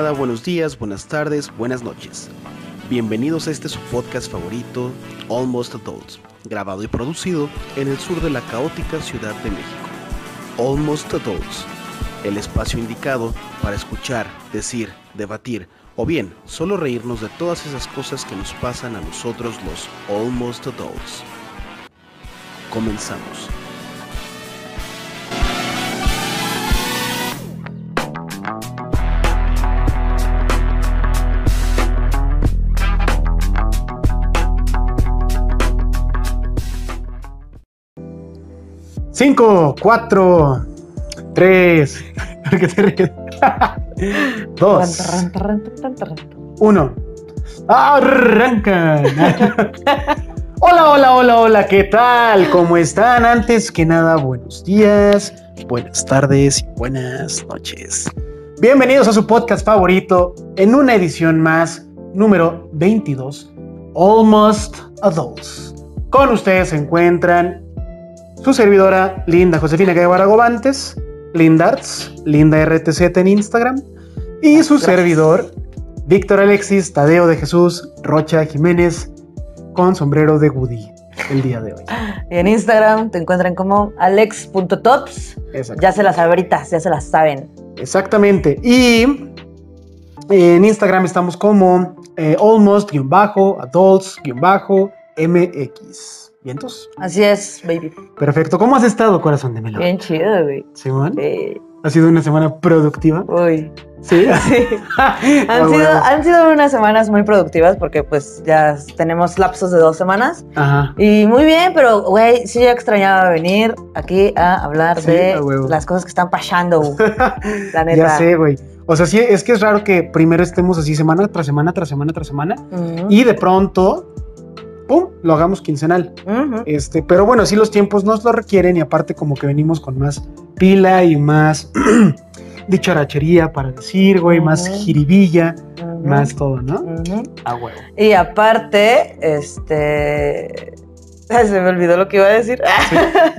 buenos días, buenas tardes, buenas noches. Bienvenidos a este su podcast favorito, Almost Adults, grabado y producido en el sur de la caótica Ciudad de México. Almost Adults, el espacio indicado para escuchar, decir, debatir o bien solo reírnos de todas esas cosas que nos pasan a nosotros los Almost Adults. Comenzamos. Cinco, cuatro, tres, ¿qué te ríes? Dos, uno. ¡Arrancan! hola, hola, hola, hola, ¿qué tal? ¿Cómo están? Antes que nada, buenos días, buenas tardes y buenas noches. Bienvenidos a su podcast favorito en una edición más, número 22, Almost Adults. Con ustedes se encuentran su servidora Linda Josefina Guevara Gobantes, Lindarts, Linda RTZ en Instagram, y su servidor Víctor Alexis Tadeo de Jesús Rocha Jiménez con sombrero de Woody el día de hoy. Y en Instagram te encuentran como alex.tops. Ya se las sabritas, ya se las saben. Exactamente. Y en Instagram estamos como eh, almost-adults-mx. ¿Vientos? Así es, baby. Perfecto. ¿Cómo has estado, corazón de melón? Bien chido, güey. Simón. Sí. ¿Ha sido una semana productiva? Uy. Sí. Sí. Ah, Han sido, han sido unas semanas muy productivas porque pues ya tenemos lapsos de dos semanas. Ajá. Y muy bien, pero güey, sí yo extrañaba venir aquí a hablar Sí, de a las cosas que están pasando. La neta. Ya sé, güey. O sea, sí, es que es raro que primero estemos así semana tras semana, tras semana, tras semana, Ujú. y de pronto, ¡pum!, lo hagamos quincenal. Este, pero bueno, sí los tiempos nos lo requieren y aparte como que venimos con más pila y más dicharachería para decir, güey, más jiribilla, más todo, ¿no? A huevo. Y aparte, este. Ay, se me olvidó lo que iba a decir.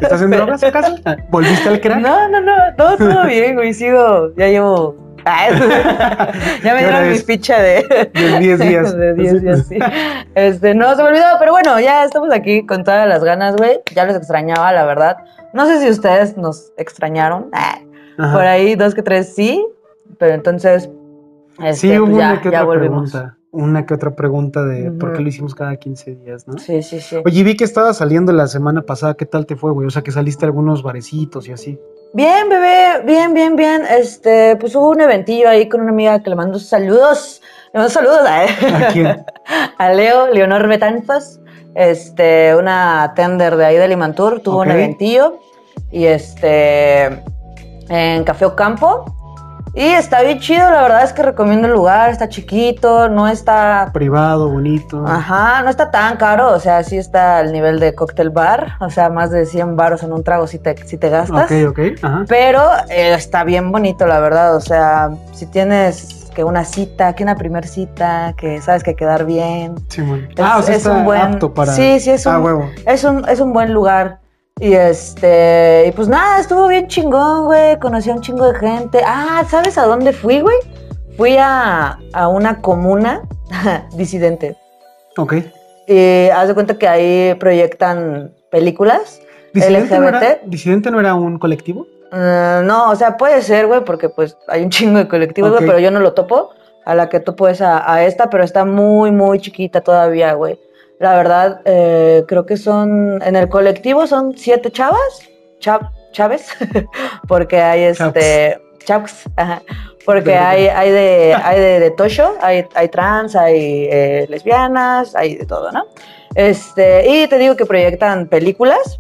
¿Estás en drogas acaso? ¿Volviste al crack? No, no, no, todo, todo bien, güey. Sigo, ya llevo. Ya me ¿Qué hora dieron mi ficha de. De 10 días. De 10 días, sí. Este, no, se me olvidó, pero bueno, ya estamos aquí con todas las ganas, güey. Ya los extrañaba, la verdad. No sé si ustedes nos extrañaron. Ah, Ajá. Por ahí, dos que tres sí. Pero entonces. Este, Sí, hubo pues ya, una que ya otra volvimos. pregunta. Una que otra pregunta de por qué lo hicimos cada 15 días, ¿no? Sí, sí, sí. Oye, vi que estaba saliendo la semana pasada. ¿Qué tal te fue, güey? O sea, que saliste a algunos barecitos y así. Bien, bebé, bien, bien, bien. Este, pues hubo un eventillo ahí con una amiga que le mando saludos. Le mando saludos a, ¿A quién? a Leo, Leonor Betanzas, este, una tender de ahí de Limantur, tuvo un eventillo. Y este, en Café Ocampo. Y está bien chido, la verdad es que recomiendo el lugar, está chiquito, no está Privado, bonito. Ajá, no está tan caro, o sea, sí está al nivel de cóctel bar, o sea, más de 100 baros en un trago si te, si te gastas. Ok, ok. Ajá. Pero eh, está bien bonito, la verdad. O sea, si tienes que una cita, que una primer cita, que sabes que quedar bien. Simón. Es, ah, o sea, es está un buen. apto para. Sí, sí, es Ah, un, huevo. es un, es un buen lugar. Y este, y pues nada, estuvo bien chingón, güey. Conocí a un chingo de gente. Ah, ¿sabes a dónde fui, güey? Fui a, a una comuna disidente. Ok. Y haz de cuenta que ahí proyectan películas. ¿Disidente no, era, LGBT. ¿Disidente no era un colectivo? Eh, no, o sea, puede ser, güey, porque pues hay un chingo de colectivos, güey, pero yo no lo topo. A la que topo es a, a esta, pero está muy, muy chiquita todavía, güey. La verdad, eh, creo que son, en el colectivo son siete chavas, chav, chaves, porque hay este, chavs, ajá, porque hay, hay de, hay de, de tosho, hay, hay trans, hay eh, lesbianas, hay de todo, ¿no? Este, y te digo que proyectan películas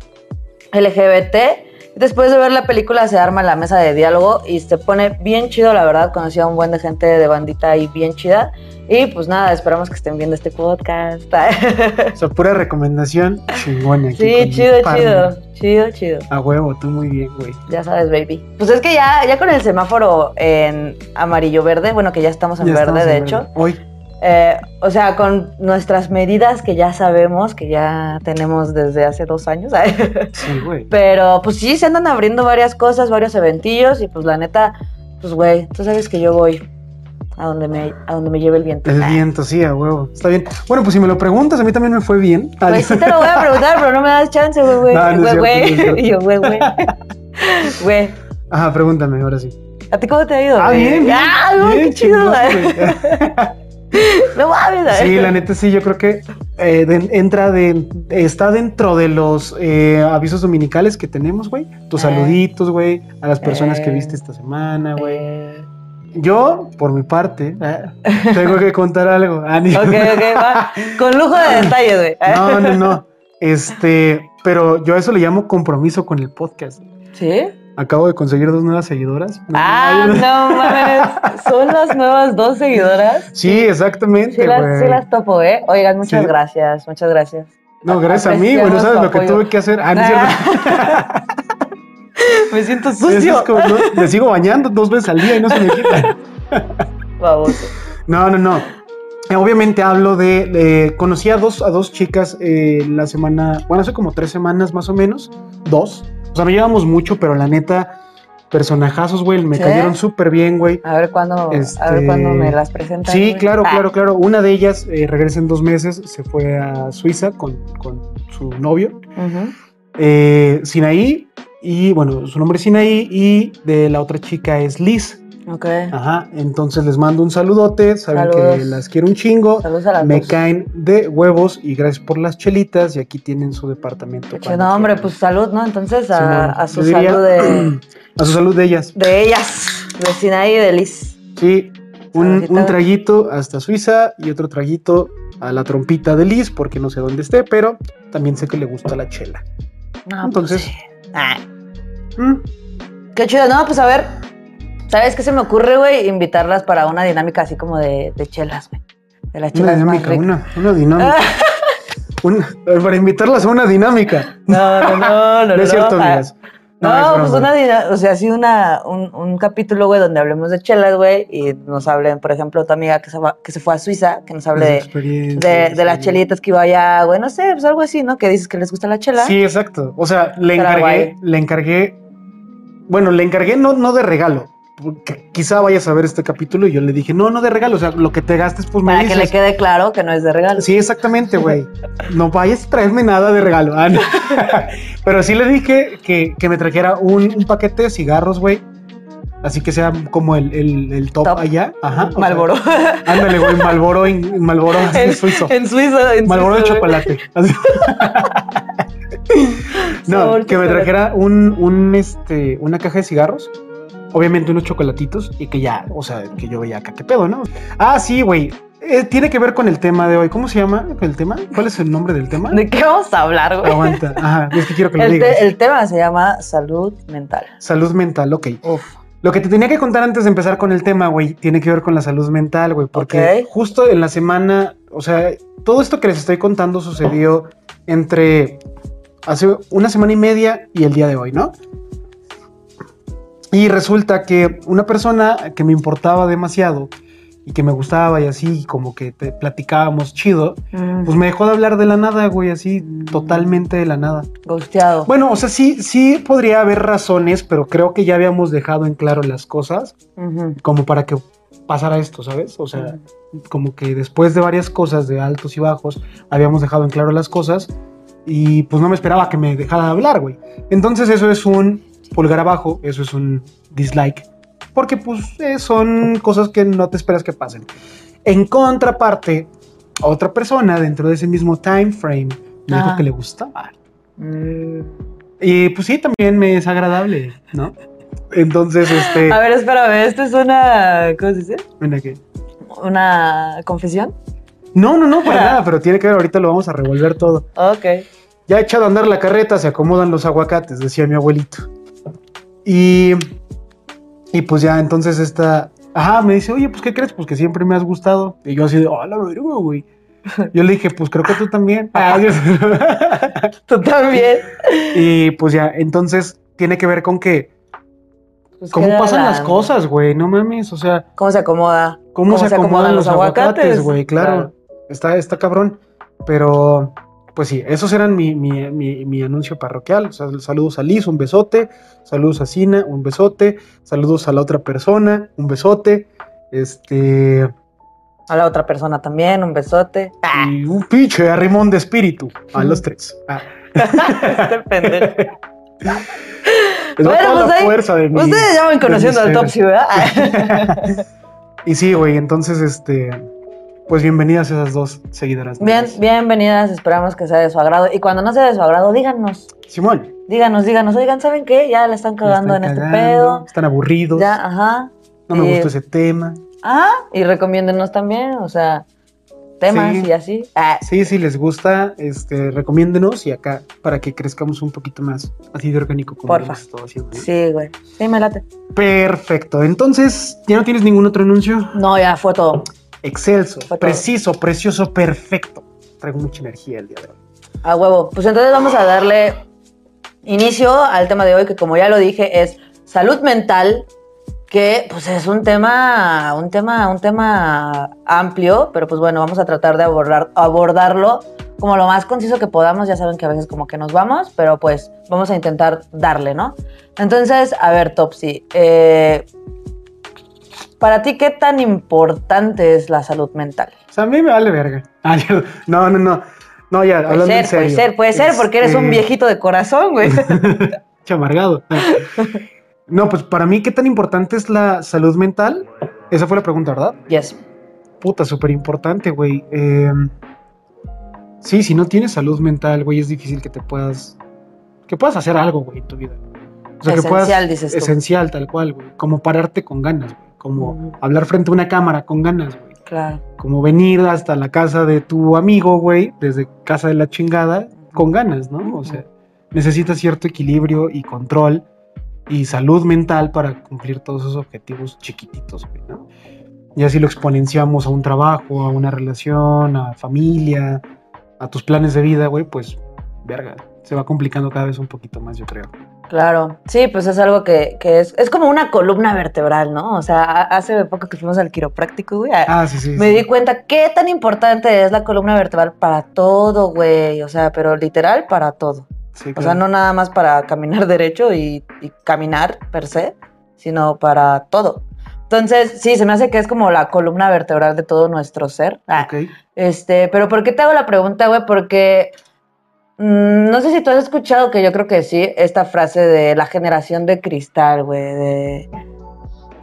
LGBT. Después de ver la película se arma la mesa de diálogo y se pone bien chido, la verdad. Conocí a un buen de gente de bandita ahí bien chida. Y pues nada, esperamos que estén viendo este podcast. O sea, pura recomendación chingona. sí, chido, chido, chido, chido. A huevo, tú muy bien, güey. Ya sabes, baby. Pues es que ya, ya con el semáforo en amarillo-verde, bueno, que ya estamos en Ya verde, estamos de en hecho. verde. Hoy. Eh, o sea, con nuestras medidas que ya sabemos, que ya tenemos desde hace dos años. Sí, güey. Pero pues sí, se andan abriendo varias cosas, varios eventillos y pues la neta, pues güey, tú sabes que yo voy. A donde me, a donde me lleve el viento. El Ah. viento, sí, a huevo. Está bien. Bueno, pues si me lo preguntas, a mí también me fue bien. Pues sí te lo voy a preguntar, pero no me das chance, güey, güey. No, no es Güey, no güey. Y yo, güey, güey. Güey. Ajá, pregúntame, ahora sí. ¿A ti cómo te ha ido? Ah, güey? bien, bien. ¡Ah, güey, Bien, qué chido, güey! No mames, Sí, la neta sí, yo creo que eh, de- entra de, está dentro de los eh, avisos dominicales que tenemos, güey. Tus Eh. saluditos, güey, a las personas que viste esta semana, güey. Yo, por mi parte, eh, tengo que contar algo. Ah, Ok, ok, va. Con lujo de detalles, güey. No, no, no. Este, pero yo a eso le llamo compromiso con el podcast. ¿Sí? Acabo de conseguir dos nuevas seguidoras. Ah, no mames. Son las nuevas dos seguidoras. Sí, exactamente, Sí las, sí las topo, ¿eh? Oigan, muchas Sí. gracias, muchas gracias. No, gracias a mí, güey. No sabes lo que apoyo. tuve que hacer. Ah, no es cierto. Me siento sucio. es como, no, me sigo bañando dos veces al día y no se me quita. Baboso. No, no, no. Obviamente hablo de, de- conocí a dos, a dos chicas eh, la semana, bueno, hace como tres semanas más o menos, dos. O sea, me llevamos mucho, pero la neta, personajazos, güey, me ¿Sí? cayeron súper bien, güey. A ver cuándo, a ver Este, cuándo me las presentan. Sí, güey. claro, Ah, claro, claro. Una de ellas eh, regresa en dos meses, se fue a Suiza con, con su novio, ujú. eh, Sinaí, y bueno, su nombre es Sinaí, y de la otra chica es Liz. Ok. Ajá, entonces les mando un saludote, saben que las quiero un chingo. Saludos a las Me dos. caen de huevos y gracias por las chelitas y aquí tienen su departamento. Che, No, hombre, quieran. pues salud, ¿no? Entonces a, su diría- salud de, A su salud de ellas. de ellas, de Sinaí y de Liz. Sí, un, traguito hasta Suiza y otro traguito a la trompita de Liz porque no sé dónde esté, pero también sé que le gusta la chela. No, Entonces- pues sí. Ah, Mm, qué chido. No, pues a ver, ¿sabes qué se me ocurre, güey? Invitarlas para una dinámica así como de, de chelas, güey. De las Una chelas más dinámica, una, una dinámica. Una- para invitarlas a una dinámica. No, no, no, no. No es cierto, Ah, amigas. No, es pues broma. una, dina- o sea, sí una, un, un capítulo, güey, donde hablemos de chelas, güey, y nos hablen, por ejemplo, tu amiga que se, va- que se fue a Suiza, que nos hable de, experiencias, de, de las chelitas que iba allá, güey, no sé, pues algo así, ¿no? Que dices que les gusta la chela. Sí, exacto. O sea, le encargué, guay. le encargué. Bueno, le encargué no, no de regalo. Quizá vayas a ver este capítulo y yo le dije, no, no de regalo. O sea, lo que te gastes, pues me Para que dices. le quede claro que no es de regalo. Sí, exactamente, güey. No vayas a traerme nada de regalo. Ah, no. Pero sí le dije que, que me trajera un, un paquete de cigarros, güey. Así que sea como el, el, el top, Top. allá. Ajá. sea, Malboro. ándale, güey, Malboro en Malboro en, suizo. en Suiza. En Malboro de chocolate. No, que me trajera un, un, este, una caja de cigarros. Obviamente unos chocolatitos y que ya, o sea, que yo veía acá, ¿qué pedo, no? Ah, sí, güey. Eh, tiene que ver con el tema de hoy. ¿Cómo se llama el tema? ¿Cuál es el nombre del tema? ¿De qué vamos a hablar, güey? Aguanta. Ajá, es que quiero que lo El, digas. te- el tema se llama salud mental. Salud mental, ok. Uf. Lo que te tenía que contar antes de empezar con el tema, güey, tiene que ver con la salud mental, güey, porque justo en la semana, o sea, todo esto que les estoy contando sucedió entre hace una semana y media y el día de hoy, ¿no? Y resulta que una persona que me importaba demasiado y que me gustaba y así, como que te platicábamos chido, Mm, pues me dejó de hablar de la nada, güey, así, totalmente de la nada. Ghosteado. Bueno, o sea, sí, sí podría haber razones, pero creo que ya habíamos dejado en claro las cosas como para que pasara esto, ¿sabes? O sea, como que después de varias cosas, de altos y bajos, habíamos dejado en claro las cosas y pues no me esperaba que me dejara de hablar, güey. Entonces eso es un pulgar abajo, eso es un dislike, porque pues eh, son cosas que no te esperas que pasen. En contraparte, otra persona dentro de ese mismo time frame me dijo Ajá. que le gustaba. Mm. Y pues sí, también me es agradable, ¿no? Entonces, este... A ver, espérame, esto es una. ¿Cómo se dice? Mira que- ¿Una confesión? No, no, no, para nada, pero tiene que ver, ahorita lo vamos a revolver todo. Ok. Ya echado a andar la carreta, se acomodan los aguacates, decía mi abuelito. Y, y pues ya, entonces esta... Ajá, me dice, oye, pues, ¿qué crees? Pues que siempre me has gustado. Y yo así de, oh, la verga, güey. Yo le dije, pues creo que tú también. Ah, yo- Tú también. y pues ya, entonces tiene que ver con que, Pues ¿cómo pasan la- las cosas, güey? No mames, o sea... ¿Cómo se acomoda? ¿Cómo, se, acomodan, los aguacates, güey? Claro, Claro. Está, está cabrón. Pero, pues sí, esos eran mi, mi, mi, mi anuncio parroquial. O sea, saludos a Liz, un besote. Saludos a Sina, un besote. Saludos a la otra persona, un besote. Este. A la otra persona también, un besote. Y un pinche arrimón de espíritu. A los tres. Ah. este pendejo. Les Bueno, pues la ahí- fuerza de mi- Ustedes ya van conociendo al. Topsy, ¿verdad? Y sí, güey, entonces, este. Pues bienvenidas esas dos seguidoras. Bien, bienvenidas, esperamos que sea de su agrado. Y cuando no sea de su agrado, díganos, Simón. díganos, díganos, oigan, ¿saben qué? Ya la están cagando en este pedo. Están aburridos. Ya, ajá. No me y- gustó ese tema. Ah, y recomiéndenos también, o sea, temas Sí. y así. Ah, Sí, si les gusta, este, recomiéndenos y acá para que crezcamos un poquito más así de orgánico como Porfa. haciendo. ¿no? sí, güey. Sí, me late. Perfecto. Entonces, ¿ya no tienes ningún otro anuncio? No, ya fue todo. Excelso, preciso, precioso, perfecto. Traigo mucha energía el día de hoy. A huevo. Pues entonces vamos a darle inicio al tema de hoy, que como ya lo dije, es salud mental, que pues es un tema, un tema, un tema amplio, pero pues bueno, vamos a tratar de abordar, abordarlo como lo más conciso que podamos. Ya saben que a veces como que nos vamos, pero pues vamos a intentar darle, ¿no? Entonces, a ver, Topsy, eh, para ti, ¿qué tan importante es la salud mental? O sea, a mí me vale verga. Ah, yo- no, no, no. No, ya, Puede hablando ser, en serio. puede ser, puede ser, porque eres un Este, viejito de corazón, güey. Chamargado. No, pues para mí, ¿qué tan importante es la salud mental? Esa fue la pregunta, ¿verdad? Yes. Puta, súper importante, güey. Eh, sí, si no tienes salud mental, güey, es difícil que te puedas. que puedas hacer algo, güey, en tu vida. O sea, que puedas. Esencial, dices tú. Esencial, tal cual, güey. Como pararte con ganas, güey. Como hablar frente a una cámara con ganas, güey. Claro. Como venir hasta la casa de tu amigo, güey, desde casa de la chingada, con ganas, ¿no? O sea, necesitas cierto equilibrio y control y salud mental para cumplir todos esos objetivos chiquititos, güey, ¿no? Y así lo exponenciamos a un trabajo, a una relación, a familia, a tus planes de vida, güey, pues, verga, se va complicando cada vez un poquito más, yo creo. Claro. Sí, pues es algo que, que es, es como una columna vertebral, ¿no? O sea, ha- hace poco que fuimos al quiropráctico, güey. Ah, sí, sí. Me sí. di cuenta qué tan importante es la columna vertebral para todo, güey. O sea, pero literal para todo. Sí, O sea, claro. no nada más para caminar derecho y, y caminar per se, sino para todo. Entonces, sí, se me hace que es como la columna vertebral de todo nuestro ser. Ah, Ok. Este, pero ¿por qué te hago la pregunta, güey? Porque no sé si tú has escuchado, que yo creo que sí, esta frase de la generación de cristal, güey, de...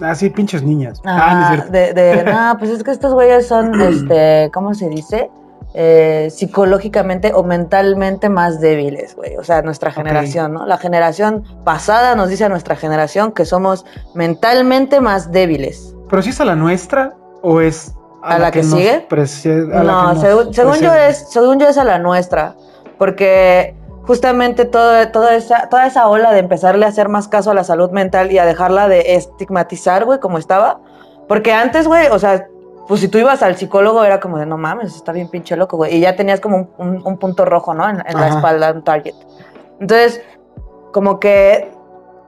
Ah, sí, pinches niñas. ah, no de, de, no, pues es que estos güeyes son, este, ¿cómo se dice? Eh, psicológicamente o mentalmente más débiles, güey. O sea, nuestra generación, ¿no? La generación pasada nos dice a nuestra generación que somos mentalmente más débiles. ¿Pero si es a la nuestra o es ¿A la que sigue? prece- a la No, que según, según yo es, según yo es a la nuestra, porque justamente todo, toda, esa, toda esa ola de empezarle a hacer más caso a la salud mental y a dejarla de estigmatizar, güey, como estaba, porque antes, güey, o sea, pues si tú ibas al psicólogo era como de, no mames, está bien pinche loco, güey, y ya tenías como un, un- un punto rojo, ¿no? En, en la espalda, un target. Entonces, como que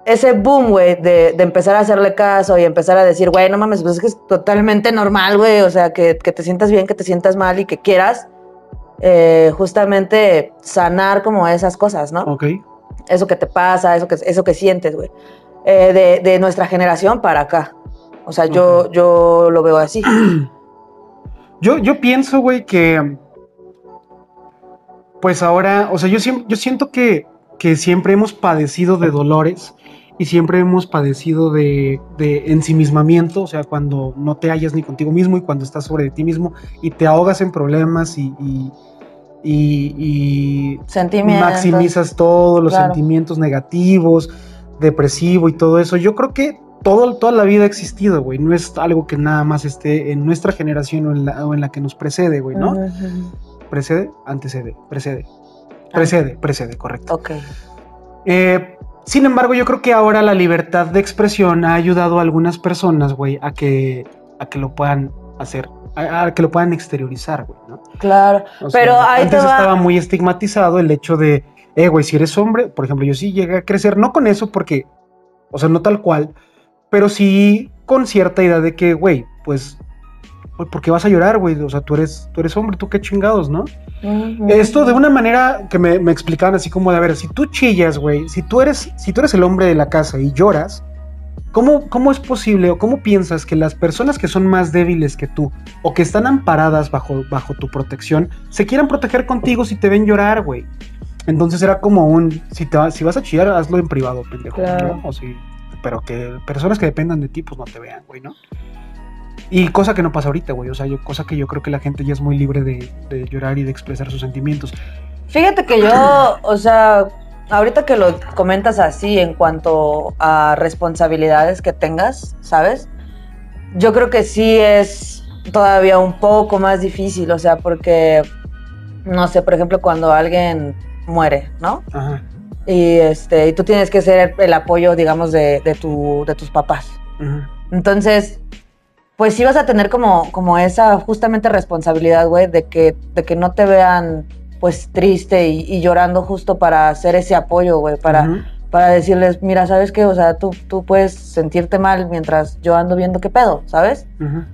ese boom, güey, de, de empezar a hacerle caso y empezar a decir, güey, no mames, pues es que es totalmente normal, güey, o sea, que, que te sientas bien, que te sientas mal y que quieras eh, justamente sanar como esas cosas, ¿no? Ok. Eso que te pasa, eso que, eso que sientes, güey. Eh, de, de nuestra generación para acá. O sea, yo, yo lo veo así. Yo, yo pienso, güey, que. Pues ahora, o sea, yo, yo siento que, que siempre hemos padecido de dolores y siempre hemos padecido de, de ensimismamiento, o sea, cuando no te hallas ni contigo mismo y cuando estás sobre ti mismo y te ahogas en problemas y, y, y- maximizas todos los Claro. sentimientos negativos, depresivo y todo eso. Yo creo que todo, toda la vida ha existido, güey. No es algo que nada más esté en nuestra generación o en la, o en la que nos precede, güey, ¿no? Precede, antecede, precede. Precede, precede, correcto. Ok. Eh, sin embargo, yo creo que ahora la libertad de expresión ha ayudado a algunas personas, güey, a que, a que lo puedan hacer, a, a que lo puedan exteriorizar, güey, ¿no? Claro. O sea, Pero ahí te antes va- estaba muy estigmatizado el hecho de, eh, güey, si eres hombre, por ejemplo, yo sí llegué a crecer, no con eso porque, o sea, no tal cual, pero sí con cierta idea de que, güey, pues, pues, ¿por qué vas a llorar, güey? O sea, tú eres, tú eres hombre, tú qué chingados, ¿no? Ujú. Esto de una manera que me, me explicaban así como de, a ver, si tú chillas, güey, si tú eres, si tú eres el hombre de la casa y lloras, ¿cómo, ¿cómo es posible o cómo piensas que las personas que son más débiles que tú o que están amparadas bajo, bajo tu protección se quieran proteger contigo si te ven llorar, güey? Entonces era como un, si, te, si vas a chillar, hazlo en privado, pendejo, Claro. ¿no? O si, pero que personas que dependan de ti, pues no te vean, güey, ¿no? Y cosa que no pasa ahorita, güey, o sea, yo, cosa que yo creo que la gente ya es muy libre de, de llorar y de expresar sus sentimientos. Fíjate que yo, o sea, ahorita que lo comentas así en cuanto a responsabilidades que tengas, ¿sabes? Yo creo que sí es todavía un poco más difícil, o sea, porque, no sé, por ejemplo, cuando alguien muere, ¿no? Ajá. Y, este, y tú tienes que ser el, apoyo, digamos, de, de, tu, de tus papás. Entonces, pues sí vas a tener como, como esa justamente responsabilidad, güey, de que, de que no te vean pues triste y, y llorando justo para hacer ese apoyo, güey, para, para decirles, mira, ¿sabes qué? O sea, tú, tú puedes sentirte mal mientras yo ando viendo qué pedo, ¿sabes?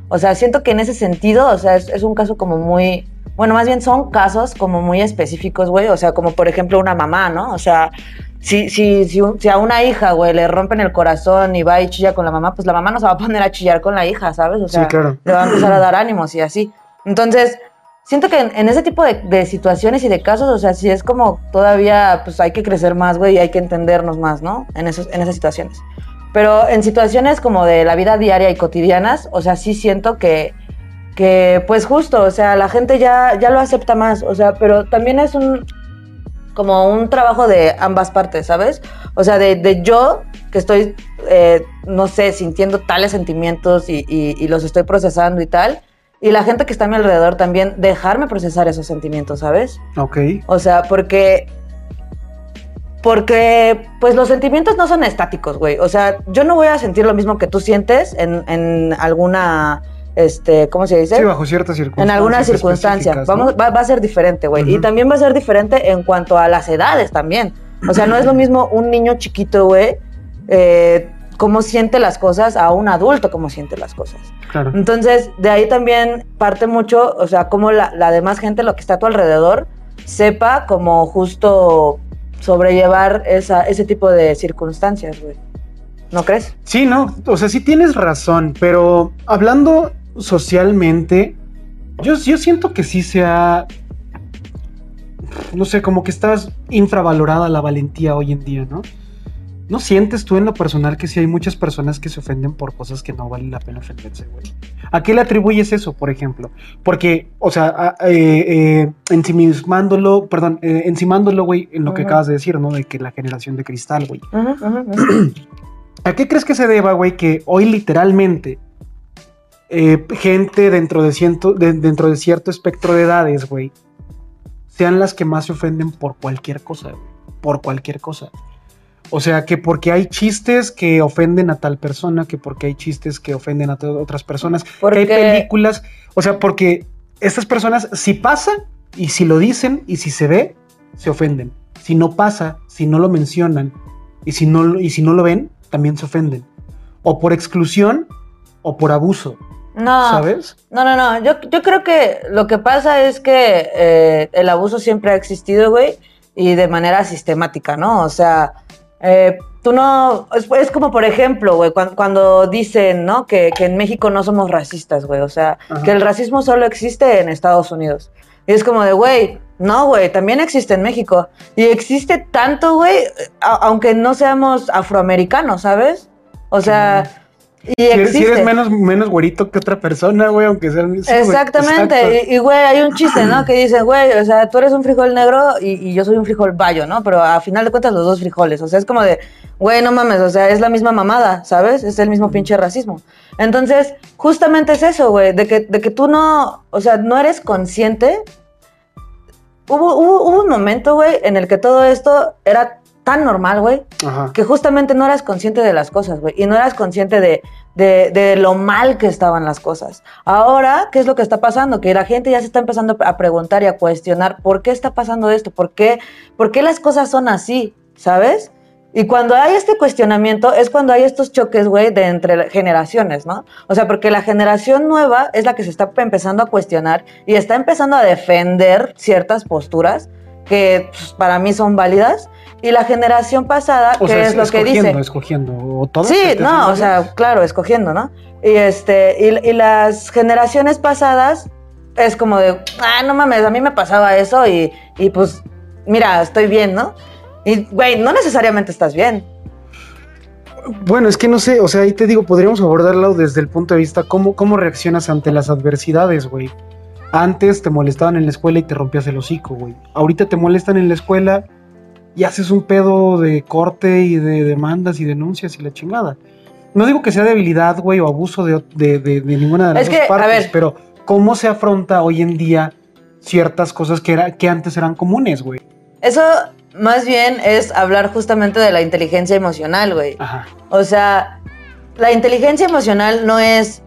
O sea, siento que en ese sentido, o sea, es, es un caso como muy, bueno, más bien son casos como muy específicos, güey, o sea, como por ejemplo una mamá, ¿no? O sea, si, si, si a una hija, güey, le rompen el corazón y va y chilla con la mamá, pues la mamá no se va a poner a chillar con la hija, ¿sabes? O sea, sí, claro. le va a empezar a dar ánimos y así. Entonces, siento que en, en ese tipo de, de situaciones y de casos, o sea, sí es como todavía, pues hay que crecer más, güey, y hay que entendernos más, ¿no? En, esos, en esas situaciones. Pero en situaciones como de la vida diaria y cotidianas, o sea, sí siento que, que pues justo, o sea, la gente ya, ya lo acepta más, o sea, pero también es un, como un trabajo de ambas partes, ¿sabes? O sea, de, de yo que estoy, eh, no sé, sintiendo tales sentimientos y, y- y los estoy procesando y tal, y la gente que está a mi alrededor también dejarme procesar esos sentimientos, ¿sabes? Ok. O sea, porque. Porque, pues los sentimientos no son estáticos, güey. O sea, yo no voy a sentir lo mismo que tú sientes en, en alguna. Este, ¿Cómo se dice? Sí, bajo ciertas circunstancias. en alguna circunstancia. Vamos, va, va a ser diferente, güey. Y también va a ser diferente en cuanto a las edades también. O sea, no es lo mismo un niño chiquito, güey, eh, cómo siente las cosas a un adulto cómo siente las cosas. Claro. Entonces, de ahí también parte mucho, o sea, cómo la, la demás gente, lo que está a tu alrededor, sepa como justo sobrellevar esa, ese tipo de circunstancias, güey. ¿No crees? Sí, no, o sea, sí tienes razón, pero hablando socialmente, yo, yo siento que sí se ha, no sé, como que estás infravalorada la valentía hoy en día, ¿no? ¿No sientes tú en lo personal que sí hay muchas personas que se ofenden por cosas que no vale la pena ofenderse, güey? ¿A qué le atribuyes eso, por ejemplo? Porque, o sea, a- eh, eh, ensimismándolo, perdón, eh, encimándolo, güey, en lo que acabas de decir, ¿no? De que la generación de cristal, güey. ¿A qué crees que se deba, güey, que hoy literalmente eh, gente dentro de, ciento, de- dentro de cierto espectro de edades, güey, sean las que más se ofenden por cualquier cosa, güey? Por cualquier cosa. O sea, que porque hay chistes que ofenden a tal persona, que porque hay chistes que ofenden a otras personas, que hay películas, o sea, porque estas personas, si pasa y si lo dicen y si se ve, se ofenden. Si no pasa, si no lo mencionan y si no, lo- y si no lo ven, también se ofenden. O por exclusión o por abuso, No, ¿sabes? no, no, no. Yo, yo creo que lo que pasa es que eh, el abuso siempre ha existido, güey, y de manera sistemática, ¿no? O sea, eh, tú no. Es, es como, por ejemplo, güey, cuan- cuando, dicen, ¿no? Que, que en México no somos racistas, güey. O sea, Ajá. que el racismo solo existe en Estados Unidos. Y es como de, güey, no, güey, también existe en México. Y existe tanto, güey, aunque no seamos afroamericanos, ¿sabes? O sea, y Si eres, existe. si eres menos, menos güerito que otra persona, güey, aunque sea... güey, exacto. Exactamente, y, y, güey, hay un chiste, ¿no? Que dice, güey, o sea, tú eres un frijol negro y, y yo soy un frijol bayo, ¿no? Pero a final de cuentas los dos frijoles, o sea, es como de, güey, no mames, o sea, es la misma mamada, ¿sabes? Es el mismo pinche racismo. Entonces, justamente es eso, güey, de que, de que tú no, o sea, no eres consciente. Hubo, hubo, hubo un momento, güey, en el que todo esto era tan normal, güey, que justamente no eras consciente de las cosas, güey, y no eras consciente de, de, de lo mal que estaban las cosas. Ahora, ¿qué es lo que está pasando? Que la gente ya se está empezando a preguntar y a cuestionar por qué está pasando esto, por qué, por qué las cosas son así, ¿sabes? Y cuando hay este cuestionamiento es cuando hay estos choques, güey, de entre generaciones, ¿no? O sea, porque la generación nueva es la que se está empezando a cuestionar y está empezando a defender ciertas posturas que pues, para mí son válidas. Y la generación pasada, O ¿qué sea, es lo que dice? escogiendo, escogiendo. O que Sí, no, o sea, claro, escogiendo, ¿no? Y este, y, y las generaciones pasadas es como de, ah, no mames, a mí me pasaba eso y, y pues, mira, estoy bien, ¿no? Y, güey, no necesariamente estás bien. Bueno, es que no sé, o sea, ahí te digo, podríamos abordarlo desde el punto de vista cómo, cómo reaccionas ante las adversidades, güey. Antes te molestaban en la escuela y te rompías el hocico, güey. Ahorita te molestan en la escuela y haces un pedo de corte y de demandas y denuncias y la chingada. No digo que sea debilidad, güey, o abuso de, de- de- de ninguna de las Es dos que, partes, pero ¿cómo se afronta hoy en día ciertas cosas que, era, que antes eran comunes, güey? Eso más bien es hablar justamente de la inteligencia emocional, güey. Ajá. O sea, la inteligencia emocional no es,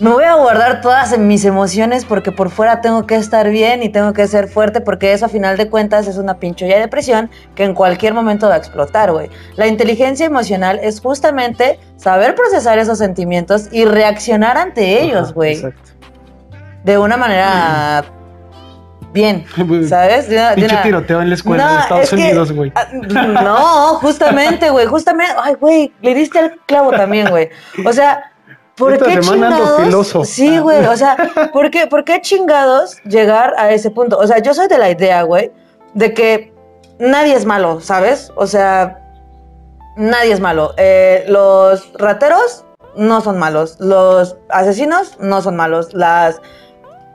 me voy a guardar todas mis emociones porque por fuera tengo que estar bien y tengo que ser fuerte porque eso a final de cuentas es una pincholla de depresión que en cualquier momento va a explotar, güey. La inteligencia emocional es justamente saber procesar esos sentimientos y reaccionar ante ellos, güey. Exacto. De una manera bien, ¿sabes? De una- de una- tiroteo en la escuela No, de Estados es Unidos, güey. Ah, No, justamente, güey, justamente, ay, güey, le diste el clavo también, güey. O sea, ¿por Esta qué chingados? Sí, güey, o sea, ¿por qué, ¿por qué chingados llegar a ese punto? O sea, yo soy de la idea, güey, de que nadie es malo, ¿sabes? O sea, nadie es malo. Eh, los rateros no son malos, los asesinos no son malos, las,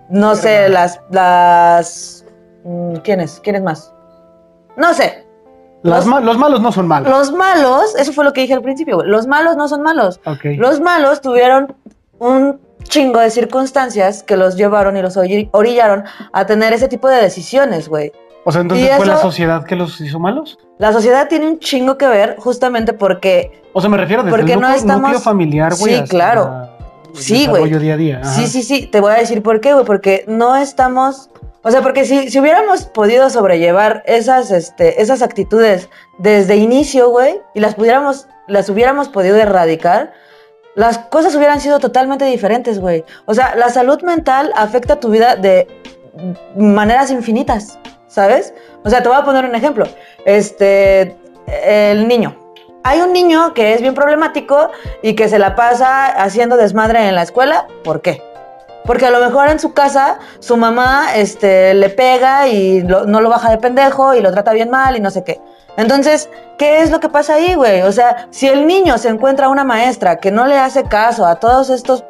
no sé, las, las, mm, ¿quiénes? ¿Quiénes más? No sé, los- ma- los malos no son malos. los malos, eso fue lo que dije al principio. Los malos no son malos. Ok. Los malos tuvieron un chingo de circunstancias que los llevaron y los ori- orillaron a tener ese tipo de decisiones, güey. o sea, entonces fue la sociedad que los hizo malos. La sociedad tiene un chingo que ver justamente porque, O sea, me refiero desde Porque el no estamos- núcleo familiar, güey. Sí, claro. Sí, güey. día a día. Sí, sí, sí, te voy a decir por qué, güey, porque no estamos, o sea, porque si, si hubiéramos podido sobrellevar esas, este, esas actitudes desde inicio, güey, y las pudiéramos, las hubiéramos podido erradicar, las cosas hubieran sido totalmente diferentes, güey. O sea, la salud mental afecta tu vida de maneras infinitas, ¿sabes? O sea, te voy a poner un ejemplo. Este, el niño. Hay un niño que es bien problemático y que se la pasa haciendo desmadre en la escuela. ¿Por qué? Porque a lo mejor en su casa su mamá este, le pega y no lo baja de pendejo y lo trata bien mal y no sé qué. Entonces, ¿qué es lo que pasa ahí, güey? O sea, si el niño se encuentra una maestra que no le hace caso a todos estos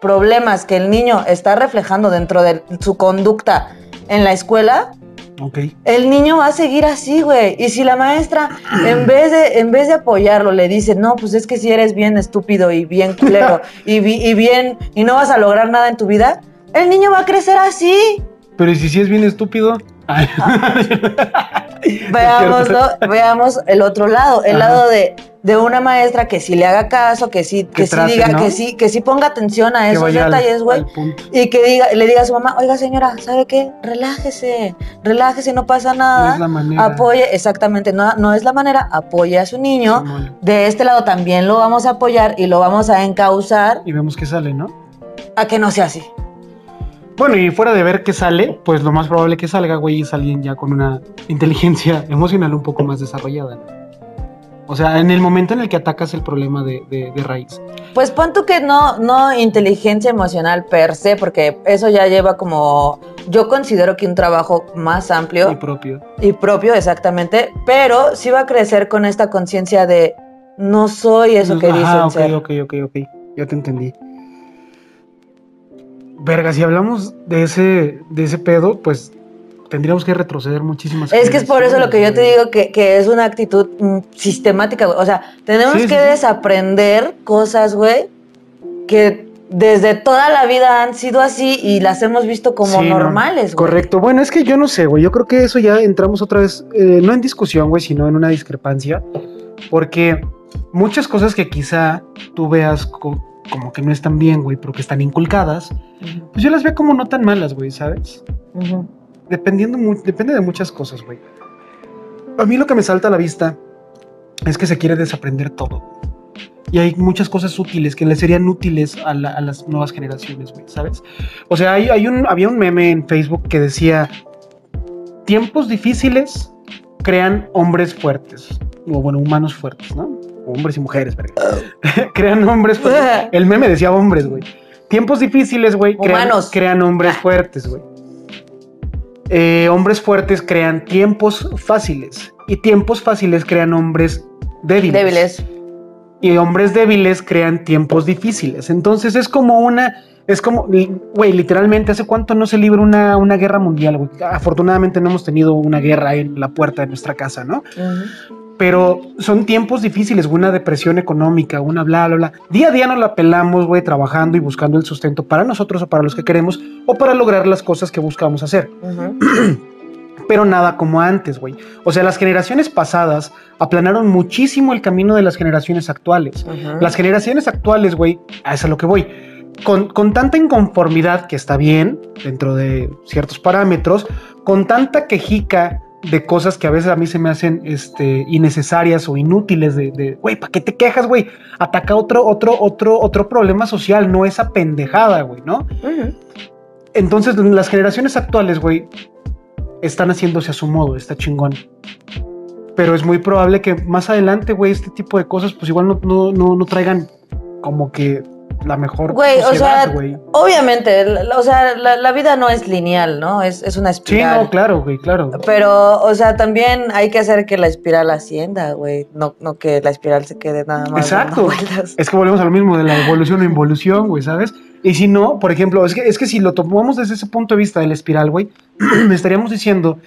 problemas que el niño está reflejando dentro de su conducta en la escuela, Ok. el niño va a seguir así, güey. Y si la maestra, en vez de, en vez de apoyarlo, le dice, no, pues es que si eres bien estúpido y bien culero y bien, y no vas a lograr nada en tu vida, el niño va a crecer así. Pero ¿y si sí es bien estúpido? Ay. Veámoslo, veamos el otro lado, el Ajá. lado de, de una maestra que sí le haga caso, que sí, que, Que sí trate, diga, ¿no? que sí, que sí ponga atención a Que esos detalles, güey. Y que diga, le diga a su mamá, oiga señora, ¿sabe qué? Relájese, relájese, no pasa nada. No es la manera. Apoye, exactamente, no, no es la manera, apoye a su niño. De este lado también lo vamos a apoyar y lo vamos a encauzar Y vemos que sale, ¿no? a que no sea así. Bueno, y fuera de ver que sale, pues lo más probable que salga, güey, es alguien ya con una inteligencia emocional un poco más desarrollada. ¿no? O sea, en el momento en el que atacas el problema de, de- de raíz. Pues pon tú que no, no inteligencia emocional per se, porque eso ya lleva como, yo considero que un trabajo más amplio Y propio. y propio, exactamente, pero sí va a crecer con esta conciencia de no soy eso que dicen Ajá, ok, ser. ok, ok, ok. Ya te entendí. Verga, si hablamos de ese, de ese pedo, pues tendríamos que retroceder muchísimas Es que es por eso lo que yo te digo que, que es una actitud mm, sistemática, güey. O sea, tenemos Sí, que sí, desaprender cosas, güey, que desde toda la vida han sido así y las hemos visto como Sí, no, normales, güey. Correcto. Bueno, es que yo no sé, güey. Yo creo que eso ya entramos otra vez, eh, no en discusión, güey, sino en una discrepancia. Porque muchas cosas que quizá tú veas como que no están bien, güey, pero que están inculcadas, pues yo las veo como no tan malas, güey, ¿sabes? Dependiendo, depende de muchas cosas, güey. A mí lo que me salta a la vista es que se quiere desaprender todo. Y hay muchas cosas útiles que le serían útiles a, la- a las nuevas generaciones, güey, ¿sabes? O sea, hay, hay un, había un meme en Facebook que decía, tiempos difíciles crean hombres fuertes, o bueno, humanos fuertes, ¿no? Hombres y mujeres, verga. crean hombres fuertes. El meme decía hombres, güey. Tiempos difíciles, güey, crean, crean hombres Ah. fuertes, güey. Eh, hombres fuertes crean tiempos fáciles y tiempos fáciles crean hombres débiles. Débiles. Y hombres débiles crean tiempos difíciles. Entonces es como una. Es como, güey, literalmente, ¿hace cuánto no se libra una, una guerra mundial, güey? Afortunadamente no hemos tenido una guerra en la puerta de nuestra casa, ¿no? Ujú. Pero son tiempos difíciles, una depresión económica, una bla, bla, bla. Día a día nos la pelamos, güey, trabajando y buscando el sustento para nosotros o para los que queremos o para lograr las cosas que buscamos hacer pero nada como antes, güey. O sea, las generaciones pasadas aplanaron muchísimo el camino de las generaciones actuales. Las generaciones actuales, güey, a eso es a lo que voy. Con, con tanta inconformidad, que está bien, dentro de ciertos parámetros, con tanta quejica de cosas que a veces a mí se me hacen este, innecesarias o inútiles de, güey, ¿para qué te quejas, güey? Ataca otro, otro, otro, otro problema social, no esa pendejada, güey, ¿no? Entonces, las generaciones actuales, güey, están haciéndose a su modo, está chingón. Pero es muy probable que más adelante, güey, este tipo de cosas, pues igual no, no, no, no traigan como que la mejor Güey, o sociedad, sea, güey. obviamente, la- o sea, la, la vida no es lineal, ¿no? Es, es una Sí, espiral. no, claro, güey, claro. Pero, o sea, también hay que hacer que la espiral ascienda, güey. No, no que la espiral se quede nada más. Exacto. Es que volvemos a lo mismo de la evolución o involución, güey, ¿sabes? Y si no, por ejemplo, es que, es que si lo tomamos desde ese punto de vista de la espiral, güey, estaríamos diciendo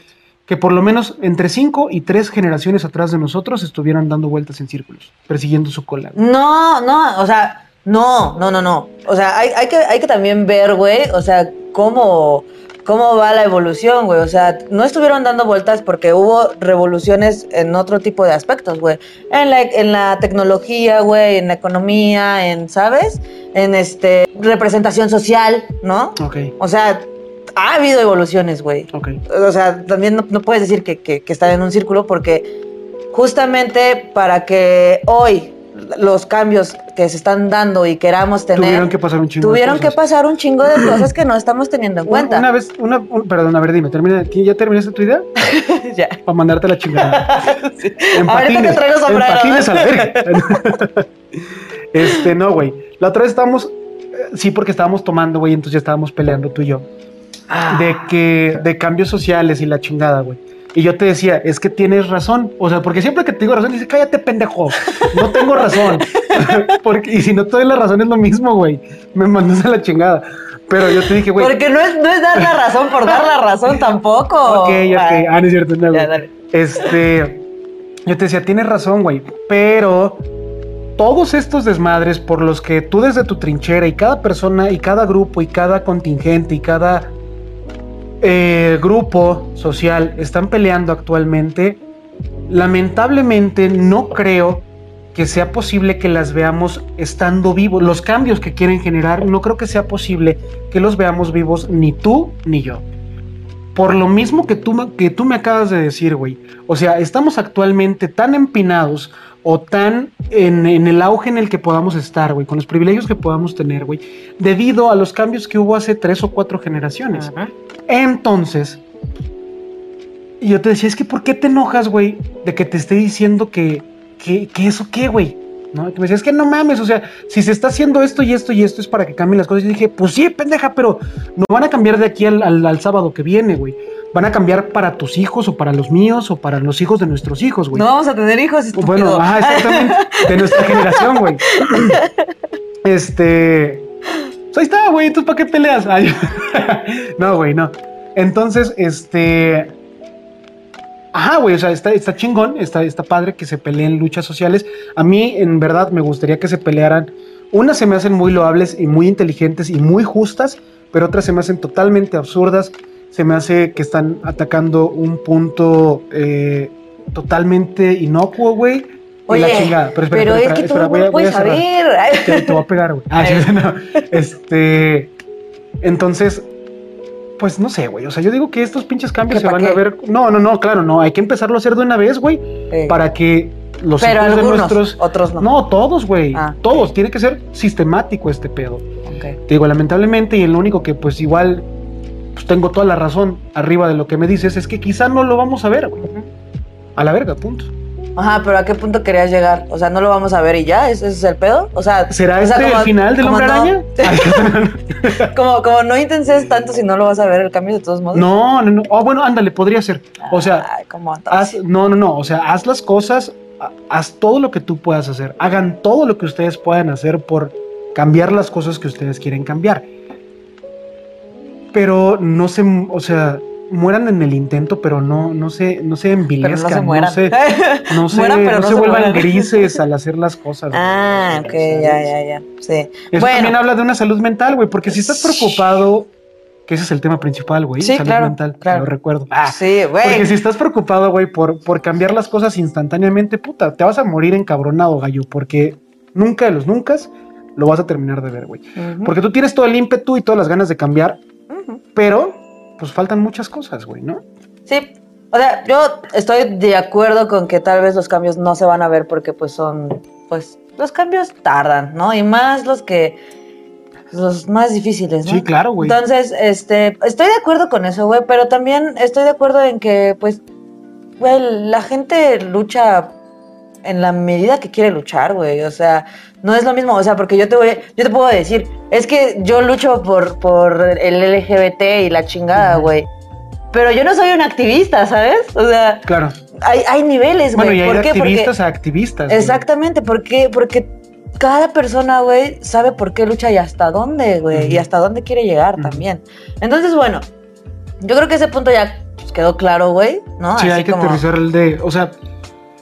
que por lo menos entre cinco y tres generaciones atrás de nosotros estuvieran dando vueltas en círculos, persiguiendo su cola. güey. No, no, o sea, no, no, no, no. O sea, hay, hay, que, hay que también ver, güey, o sea, cómo, cómo va la evolución, güey. O sea, no estuvieron dando vueltas porque hubo revoluciones en otro tipo de aspectos, güey. En la, en la tecnología, güey, en la economía, en, ¿sabes? En este, representación social, ¿no? Ok, O sea, ha habido evoluciones, güey. ok. O sea, también no, no puedes decir que, que, que están en un círculo porque justamente para que hoy los cambios que se están dando y queramos tener Tuvieron que pasar un chingo de tuvieron que cosas. pasar un chingo de cosas que no estamos teniendo en Una- cuenta. Una vez, una, un- perdón, a ver, dime, termina, ¿ya terminaste tu idea? ya. Para mandarte la chingada. En Ahorita te traigo en sombrero. patines a la verga. Este, no, güey. La otra vez estábamos, eh, sí, porque estábamos tomando, güey, entonces ya estábamos peleando tú y yo. Ah. De que, de cambios sociales y la chingada, güey. Y yo te decía, es que tienes razón. O sea, porque siempre que te digo razón, dices, cállate, pendejo. No tengo razón. porque, y si no te doy la razón, es lo mismo, güey. Me mandas a la chingada. Pero yo te dije, güey. Porque no es, no es dar la razón por dar la razón tampoco. Ok, ok. Ah, no es cierto, no, ya, dale. Este, yo te decía, tienes razón, güey, pero todos estos desmadres por los que tú desde tu trinchera y cada persona y cada grupo y cada contingente y cada eh, grupo social están peleando actualmente, lamentablemente no creo que sea posible que las veamos estando vivos. Los cambios que quieren generar, no creo que sea posible que los veamos vivos ni tú ni yo. Por lo mismo que tú, que tú me acabas de decir, güey. O sea, estamos actualmente tan empinados o tan en, en el auge en el que podamos estar, güey, con los privilegios que podamos tener, güey, debido a los cambios que hubo hace tres o cuatro generaciones. Entonces, y yo te decía, es que ¿por qué te enojas, güey, de que te esté diciendo que, que, que eso qué, güey? ¿No? Que me decía, es que no mames, o sea, si se está haciendo esto y esto y esto es para que cambien las cosas. Y dije, pues sí, pendeja, pero no van a cambiar de aquí al, al- al sábado que viene, güey. Van a cambiar para tus hijos o para los míos o para los hijos de nuestros hijos, güey. No vamos a tener hijos, estúpido. Bueno, ajá, exactamente. De nuestra generación, güey. Este. pues ahí está, güey. ¿Tú para qué peleas? Ay, no, güey, no. Entonces, este. Ajá, güey, o sea, está, está chingón, está, está padre que se peleen luchas sociales. A mí, en verdad, me gustaría que se pelearan. Unas se me hacen muy loables y muy inteligentes y muy justas, pero otras se me hacen totalmente absurdas. Se me hace que están atacando un punto eh, totalmente inocuo, güey. Oye, la chingada. Pero, espera, pero espera, es que tú voy a- no voy a cerrar. Te, saber. te voy a pegar, güey. Ah, sí, no. Este. Entonces, pues no sé, güey. O sea, yo digo que estos pinches cambios ¿Que se van a ver. No, no, no, claro, no. Hay que empezarlo a hacer de una vez, güey. Para que los Pero hijos de algunos, nuestros. otros no. No, todos, güey. Ah, todos. Tiene que ser sistemático este pedo. Ok. Te digo, lamentablemente, y el único que, pues igual, pues tengo toda la razón arriba de lo que me dices, es que quizá no lo vamos a ver, güey. A la verga, punto. Ajá, pero ¿a qué punto querías llegar? O sea, ¿no lo vamos a ver y ya? ¿Ese es el pedo? O sea, ¿Será o sea, este como- el final del hombre no- araña? como, como no intenses tanto si no lo vas a ver el cambio de todos modos. no, no, no. Oh, bueno, ándale, podría ser. O sea, Ay, como haz, no, no, no. O sea, haz las cosas, ha- haz todo lo que tú puedas hacer. Hagan todo lo que ustedes puedan hacer por cambiar las cosas que ustedes quieren cambiar. Pero no se, o sea, mueran en el intento, pero no, no se, no se pero no envilezcan, se no se, Mueran, pero no se se vuelvan grises al hacer las cosas. ah, ok, ¿sabes? ya, ya, ya. Sí. Eso bueno, también habla de una salud mental, güey, porque si estás preocupado, que ese es el tema principal, güey, Sí, salud claro, mental, claro. lo recuerdo. Ah, sí, porque güey. si estás preocupado, güey, por, por cambiar las cosas instantáneamente, puta, te vas a morir encabronado, gallo, porque nunca de los nunca lo vas a terminar de ver, güey. Porque tú tienes todo el ímpetu y todas las ganas de cambiar, pero pues faltan muchas cosas, güey, ¿no? Sí. O sea, yo estoy de acuerdo con que tal vez los cambios no se van a ver porque pues son, pues, los cambios tardan, ¿no? Y más los que, los más difíciles, ¿no? Sí, claro, güey. Entonces, este, estoy de acuerdo con eso, güey, pero también estoy de acuerdo en que, pues, güey, la gente lucha en la medida que quiere luchar, güey. O sea, no es lo mismo, o sea, porque yo te voy, yo te puedo decir, es que yo lucho por, por el LGBT y la chingada, güey. Pero yo no soy un activista, ¿sabes? O sea, Claro. hay, hay niveles, Bueno, güey. y hay ¿Por de qué? Porque- activistas a activistas. Exactamente, porque, porque cada persona, güey, sabe por qué lucha y hasta dónde, güey, y hasta dónde quiere llegar también. Entonces, bueno, yo creo que ese punto ya pues, quedó claro, güey, ¿no? Sí, Así hay que como- aterrizar el de. O sea,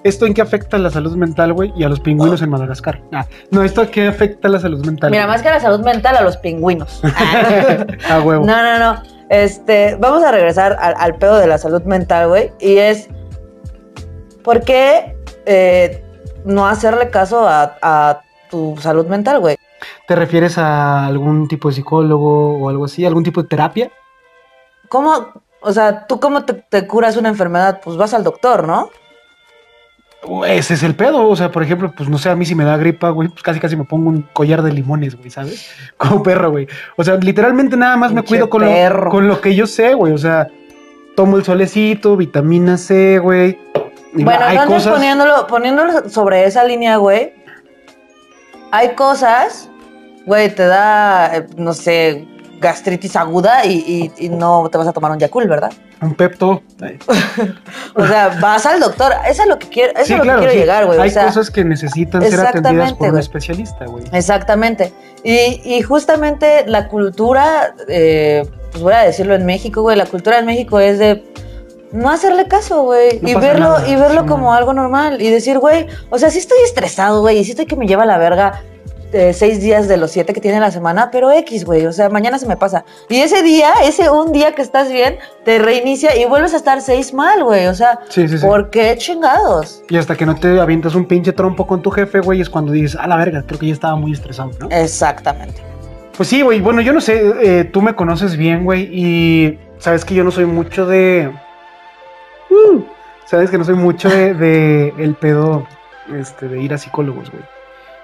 ¿esto en qué afecta la salud mental, güey? Y a los pingüinos en Madagascar. Ah, no, ¿esto qué afecta la salud mental? Mira, güey? más que a la salud mental, a los pingüinos. a huevo. No, no, no. Este, vamos a regresar al, al pedo de la salud mental, güey. Y es, ¿por qué eh, no hacerle caso a, a tu salud mental, güey? ¿Te refieres a algún tipo de psicólogo o algo así? ¿Algún tipo de terapia? ¿Cómo, o sea, tú cómo te, te curas una enfermedad? Pues vas al doctor, ¿no? Ese es el pedo. O sea, por ejemplo, pues no sé, a mí si me da gripa, güey, pues casi casi me pongo un collar de limones, güey, ¿sabes? Como perro, güey. O sea, literalmente nada más me cuido con lo, con lo que yo sé, güey. O sea, tomo el solecito, vitamina C, güey. Bueno, hay entonces cosas- poniéndolo, poniéndolo sobre esa línea, güey, hay cosas, güey, te da, eh, no sé, gastritis aguda y, y- y no te vas a tomar un Yakult, ¿verdad? Un Pepto. O sea, vas al doctor, eso es lo que quiero, eso Sí, es lo claro, que quiero sí. llegar, güey. Hay o sea, cosas que necesitan ser atendidas por un especialista, güey. Exactamente. Y, y justamente la cultura, eh, pues voy a decirlo en México, güey, la cultura en México es de no hacerle caso, güey, No y verlo nada, y verlo sí, como algo normal y decir, güey, o sea, sí estoy estresado, güey, y sí estoy que me lleva la verga eh, seis días de los siete que tiene la semana, pero X, güey, o sea, mañana se me pasa. Y ese día, ese un día que estás bien, te reinicia y vuelves a estar seis mal, güey, o sea, Sí, sí, sí. ¿por qué chingados? Y hasta que no te avientas un pinche trompo con tu jefe, güey, es cuando dices, a la verga, creo que ya estaba muy estresado, ¿no? Exactamente. Pues sí, güey. Bueno, yo no sé, eh, tú me conoces bien, güey, y sabes que yo no soy mucho de... Uh, sabes que no soy mucho de, de el pedo este, de ir a psicólogos, güey.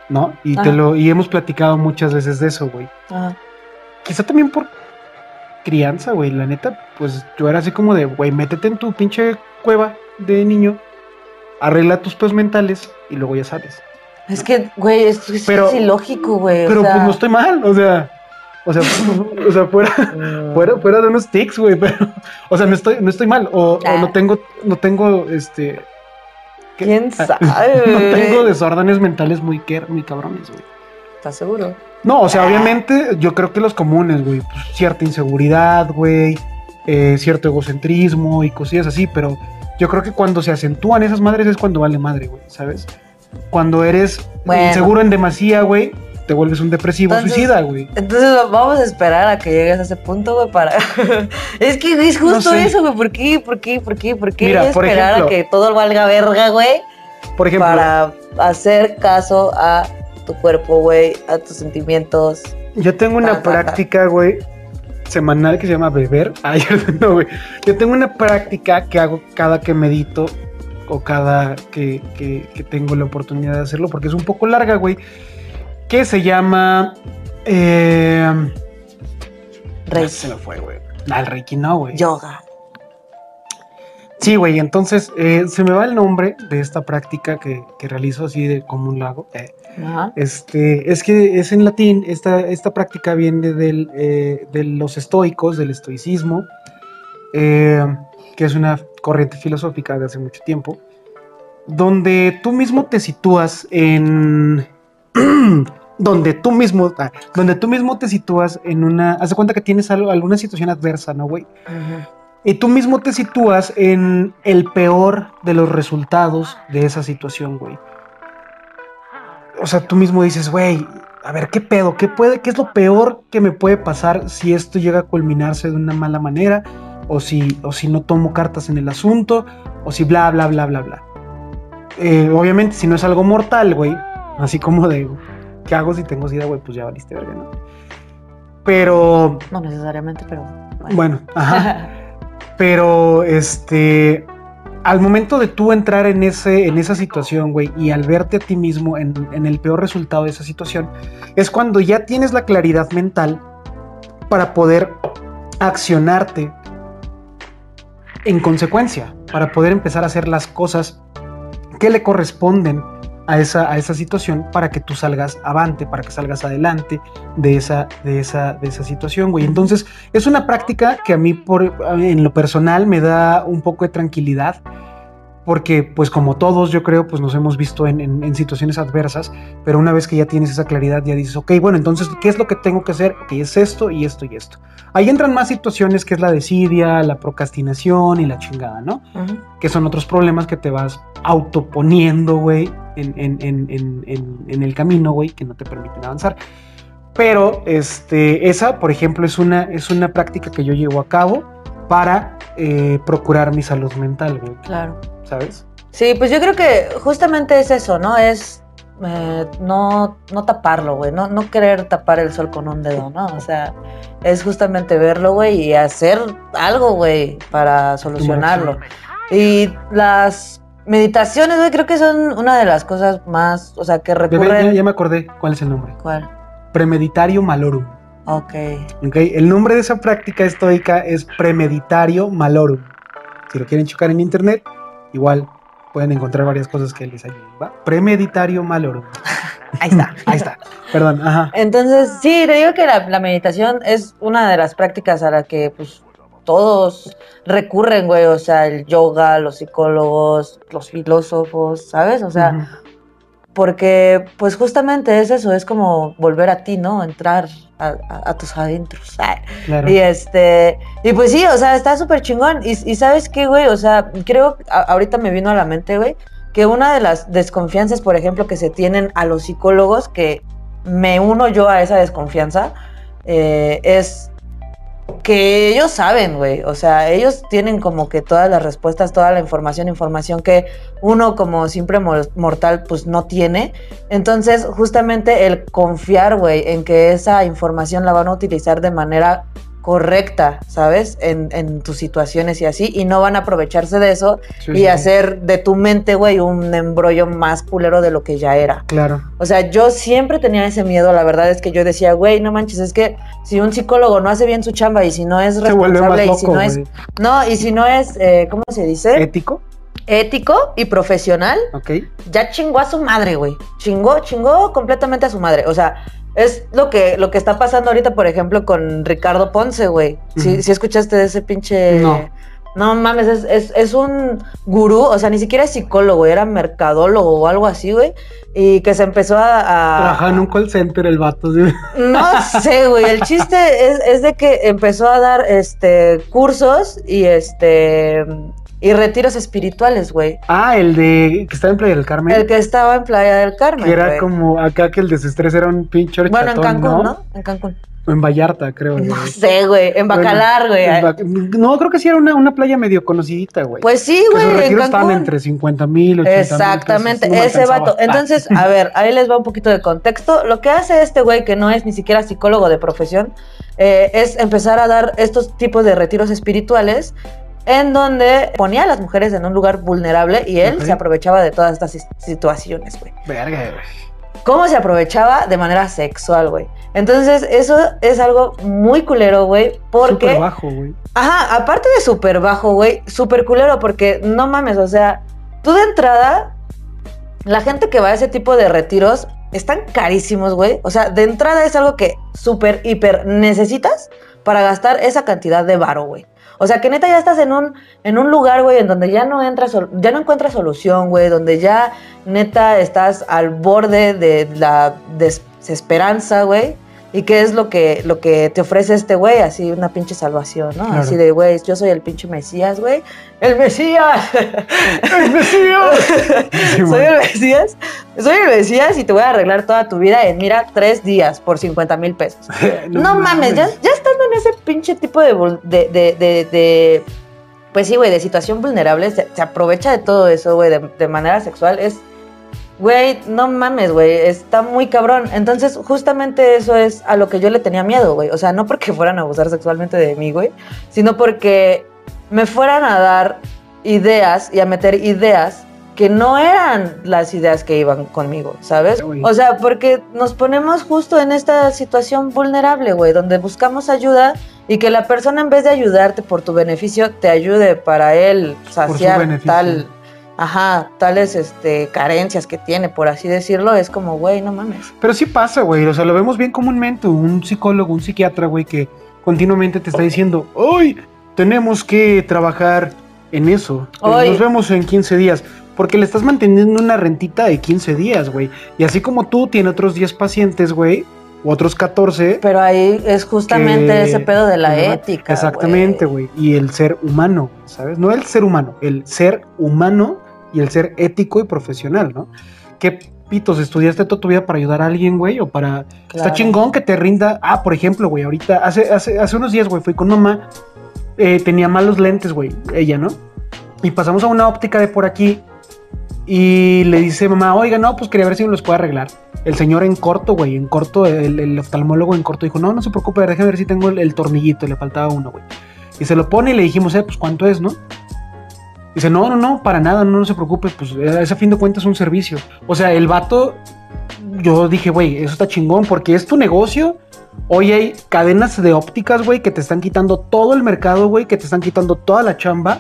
¿No? Y, te Ajá. lo, y hemos platicado muchas veces de eso, güey. Ajá. Quizá también por crianza, güey. La neta, pues yo era así como de, güey, métete en tu pinche cueva de niño, arregla tus pedos mentales y luego ya sales. Es que, güey, esto es, Pero- es ilógico, güey. o Pero sea, pues no estoy mal, o sea, o sea, o sea, fuera, mm, fuera, fuera de unos tics, güey, pero, o sea, no estoy, no estoy mal, o, o Ah. no tengo, no tengo, este. ¿Quién sabe? no tengo desórdenes mentales muy, muy cabrones, güey. ¿Estás seguro? No, o sea, Ah. obviamente, yo creo que los comunes, güey, pues, cierta inseguridad, güey, eh, cierto egocentrismo y cosillas así, pero yo creo que cuando se acentúan esas madres es cuando vale madre, güey, ¿sabes? Cuando eres Bueno. inseguro en demasía, güey, te vuelves un depresivo Entonces- suicida, güey. Entonces vamos a esperar a que llegues a ese punto, güey, para... es que es justo No sé. eso, güey. ¿Por qué? ¿Por qué? ¿Por qué? ¿Por qué Mira, por esperar ejemplo- a que todo valga verga, güey? Por ejemplo, Para hacer caso a tu cuerpo, güey, a tus sentimientos. Yo tengo una Ajá, ajá. práctica, güey, semanal que se llama beber. Ay, no, güey. Yo tengo una práctica que hago cada que medito o cada que, que- que tengo la oportunidad de hacerlo, porque es un poco larga, güey, que se llama... Eh, Reiki, Se me fue, güey. El Reiki no, güey. yoga. Sí, güey, entonces eh, se me va el nombre de esta práctica que, que realizo así de como un lago. eh. Ajá. Este, es que es en latín, esta, esta práctica viene del, eh, de los estoicos, del estoicismo, que es una corriente filosófica de hace mucho tiempo, donde tú mismo te sitúas en... donde tú mismo, ah, donde tú mismo te sitúas en una, haz de cuenta que tienes algo, alguna situación adversa, ¿no, güey? Y tú mismo te sitúas en el peor de los resultados de esa situación, güey. O sea, tú mismo dices, güey, a ver, ¿qué pedo? ¿Qué, puede, ¿Qué es lo peor que me puede pasar si esto llega a culminarse de una mala manera? O si, o si no tomo cartas en el asunto, o si bla, bla, bla, bla, bla. Eh, obviamente, si no es algo mortal, güey, así como de, ¿qué hago si tengo sida, güey? Pues ya valiste verga, ¿no? Pero, No necesariamente, pero bueno. bueno, ajá. Pero, este, al momento de tú entrar en, ese, en esa situación, güey, y al verte a ti mismo en, en el peor resultado de esa situación, es cuando ya tienes la claridad mental para poder accionarte en consecuencia, para poder empezar a hacer las cosas que le corresponden a esa, a esa situación para que tú salgas avante, para que salgas adelante de esa, de esa, de esa situación, güey. Entonces, es una práctica que a mí, por, en lo personal, me da un poco de tranquilidad, porque, pues, como todos, yo creo, pues nos hemos visto en, en- en situaciones adversas, pero una vez que ya tienes esa claridad, ya dices, ok, bueno, entonces, ¿qué es lo que tengo que hacer? Ok, es esto y esto y esto. Ahí entran más situaciones que es la desidia, la procrastinación y la chingada, ¿no? Ujú. que son otros problemas que te vas autoponiendo, güey, en- en el camino, güey, que no te permiten avanzar. Pero este, esa, por ejemplo, es una, es una práctica que yo llevo a cabo para eh, procurar mi salud mental, güey, Claro. ¿sabes? Sí, pues yo creo que justamente es eso, ¿no? Es eh, no, no taparlo, güey, no, no querer tapar el sol con un dedo, ¿no? O sea, es justamente verlo, güey, y hacer algo, güey, para solucionarlo. Y las meditaciones, güey, creo que son una de las cosas más, o sea, que recurren... ya- ya me acordé cuál es el nombre. ¿Cuál? Premeditario malorum. Ok. ¿ok? El nombre de esa práctica estoica es premeditario malorum. Si lo quieren checar en internet, igual pueden encontrar varias cosas que les ayuden. ¿va? Premeditario malorum. Ahí está. Ahí está. Perdón, ajá. Entonces, sí, te digo que la, la meditación es una de las prácticas a la que, pues, todos recurren, güey. O sea, el yoga, los psicólogos, los filósofos, ¿sabes? O sea. Porque, pues, justamente es eso, es como volver a ti, ¿no? Entrar a, a- a tus adentros. Claro. Y este, y pues sí, o sea, está súper chingón. Y, y sabes qué, güey, o sea, creo, a- ahorita me vino a la mente, güey, que una de las desconfianzas, por ejemplo, que se tienen a los psicólogos, que me uno yo a esa desconfianza, eh, es que ellos saben, güey, o sea, ellos tienen como que todas las respuestas, toda la información, información que uno como simple mor- mortal pues no tiene. Entonces, justamente el confiar, güey, en que esa información la van a utilizar de manera correcta, ¿sabes? En, en tus situaciones y así, y no van a aprovecharse de eso Sí, y sí, hacer de tu mente, güey, un embrollo más culero de lo que ya era. Claro. O sea, yo siempre tenía ese miedo, la verdad es que yo decía, güey, no manches, es que si un psicólogo no hace bien su chamba y si no es responsable y si no es, no, y si no es, eh, ¿cómo se dice? Ético, Ético y profesional, ok. ya chingó a su madre, güey. Chingó, chingó completamente a su madre. O sea, es lo que, lo que está pasando ahorita, por ejemplo, con Ricardo Ponce, güey. Si escuchaste de ese pinche. No. No mames, es, es, es un gurú, o sea, ni siquiera es psicólogo, era mercadólogo o algo así, güey. Y que se empezó a. a- Trabajaba en un call center el vato. ¿sí? no sé, güey. El chiste es, es de que empezó a dar este cursos y este y retiros espirituales, güey. Ah, el de que estaba en Playa del Carmen. El que estaba en Playa del Carmen. que era güey. como acá que el desestrés era un pinche Bueno, en Cancún, ¿no? En Cancún. O en Vallarta, creo. No sé, güey. En Bacalar, güey. En No, creo que sí era una, una playa medio conocidita, güey. Pues sí, güey, en retiros estaban Cancún. entre 50 mil, 80 mil. Exactamente, no ese vato. Entonces, a ver, ahí les va un poquito de contexto. Lo que hace este güey, que no es ni siquiera psicólogo de profesión, eh, es empezar a dar estos tipos de retiros espirituales en donde ponía a las mujeres en un lugar vulnerable y él se aprovechaba de todas estas situaciones, güey. Verga, güey. cómo se aprovechaba de manera sexual, güey. Entonces, eso es algo muy culero, güey, porque... Súper bajo, güey. Ajá, aparte de súper bajo, güey, súper culero, porque no mames, o sea, tú de entrada, la gente que va a ese tipo de retiros están carísimos, güey. O sea, de entrada es algo que súper, hiper necesitas para gastar esa cantidad de varo, güey. O sea, que neta ya estás en un, en un lugar, güey, en donde ya no entras, ya no encuentras solución, güey, donde ya neta estás al borde de la desesperanza, güey. ¿Y qué es lo que, lo que te ofrece este güey? Así una pinche salvación, ¿no? Así de, güey, yo soy el pinche Mesías, güey. ¡El Mesías! ¡El Mesías! soy el Mesías. Soy el Mesías y te voy a arreglar toda tu vida en, mira, tres días por 50 mil pesos. no, mames, ya, estando en ese pinche tipo de, de, de, pues sí, güey, de situación vulnerable, se, aprovecha de todo eso, güey, de manera sexual. Es Güey, no mames, güey, está muy cabrón. Entonces, justamente eso es a lo que yo le tenía miedo, güey. O sea, no porque fueran a abusar sexualmente de mí, güey, sino porque me fueran a dar ideas y a meter ideas que no eran las ideas que iban conmigo, ¿sabes? O sea, porque nos ponemos justo en esta situación vulnerable, güey, donde buscamos ayuda y que la persona en vez de ayudarte por tu beneficio, te ayude para él saciar tal ajá, tales este, carencias que tiene, por así decirlo, es como, güey, no mames. Pero sí pasa, güey, o sea, lo vemos bien comúnmente, un psicólogo, un psiquiatra, güey, que continuamente te está diciendo, hoy tenemos que trabajar en eso, nos vemos en 15 días. Porque le estás manteniendo una rentita de 15 días, güey. Y así como tú, tiene otros 10 pacientes, güey u otros 14. Pero ahí es justamente ese pedo de la ética. Exactamente, güey. Y el ser humano, ¿sabes? No el ser humano, el ser humano y el ser ético y profesional, ¿no? ¿Qué pitos estudiaste toda tu vida para ayudar a alguien, güey? O para... Está chingón que te rinda... Ah, por ejemplo, güey, ahorita, hace, hace, hace unos días, güey, fui con mamá, eh, tenía malos lentes, güey, ella, ¿no? Y pasamos a una óptica de por aquí y le dice mamá, oiga, no, pues quería ver si me los puede arreglar. El señor en corto, güey, en corto, el, oftalmólogo en corto dijo, no, no se preocupe, déjame ver si tengo el, el tornillito, le faltaba uno, güey. Y se lo pone y le dijimos, eh, pues cuánto es, ¿no? Dice, no, no, no, para nada, no, se preocupe, pues ese a fin de cuentas es un servicio. O sea, el vato, yo dije, güey, eso está chingón porque es tu negocio. Hoy hay cadenas de ópticas, güey, que te están quitando todo el mercado, güey, que te están quitando toda la chamba.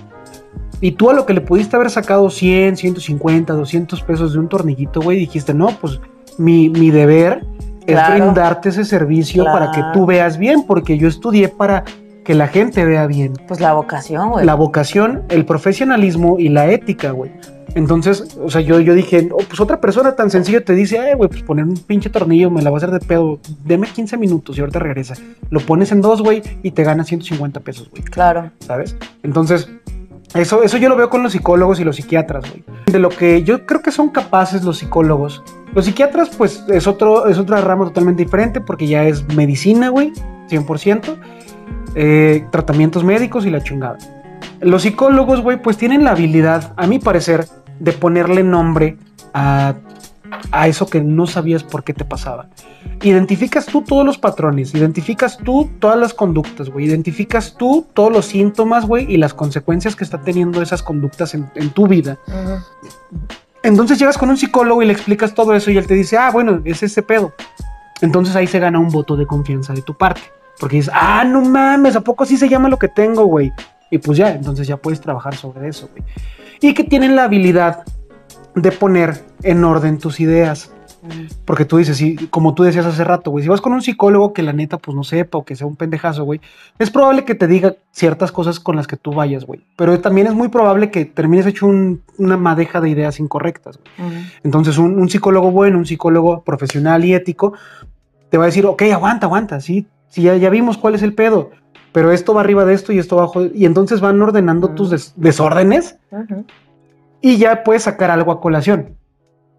Y tú a lo que le pudiste haber sacado 100, 150, 200 pesos de un tornillito, güey, dijiste, no, pues mi, mi deber es brindarte ese servicio para que tú veas bien, porque yo estudié para que la gente vea bien. Pues la vocación, güey. La vocación, el profesionalismo y la ética, güey. Entonces, o sea, yo, yo dije, oh, pues otra persona tan sencilla te dice, ay, güey, pues poner un pinche tornillo me la va a hacer de pedo. Deme 15 minutos y ahorita regresa. Lo pones en dos, güey, y te ganas 150 pesos, güey. Claro. ¿Sabes? Entonces, eso, eso yo lo veo con los psicólogos y los psiquiatras, güey. De lo que yo creo que son capaces los psicólogos. Los psiquiatras, pues, es, otro, es otra rama totalmente diferente porque ya es medicina, güey, 100%. Eh, tratamientos médicos y la chingada. Los psicólogos, güey, pues tienen la habilidad, a mi parecer, de ponerle nombre a, a eso que no sabías por qué te pasaba. Identificas tú todos los patrones, identificas tú todas las conductas, güey, identificas tú todos los síntomas, güey, y las consecuencias que está teniendo esas conductas en, tu vida. Entonces llegas con un psicólogo y le explicas todo eso y él te dice, ah, bueno, es ese pedo. Entonces ahí se gana un voto de confianza de tu parte. Porque dices, ah, no mames, ¿a poco así se llama lo que tengo, güey? Y pues ya, entonces ya puedes trabajar sobre eso, güey. Y que tienen la habilidad de poner en orden tus ideas. Porque tú dices, sí, como tú decías hace rato, güey, si vas con un psicólogo que la neta pues no sepa o que sea un pendejazo, güey, es probable que te diga ciertas cosas con las que tú vayas, güey. Pero también es muy probable que termines hecho una madeja de ideas incorrectas. Entonces un, un, psicólogo bueno, un psicólogo profesional y ético, te va a decir, ok, aguanta, aguanta, sí, si ya, ya vimos cuál es el pedo, pero esto va arriba de esto y esto abajo, y entonces van ordenando tus desórdenes y ya puedes sacar algo a colación.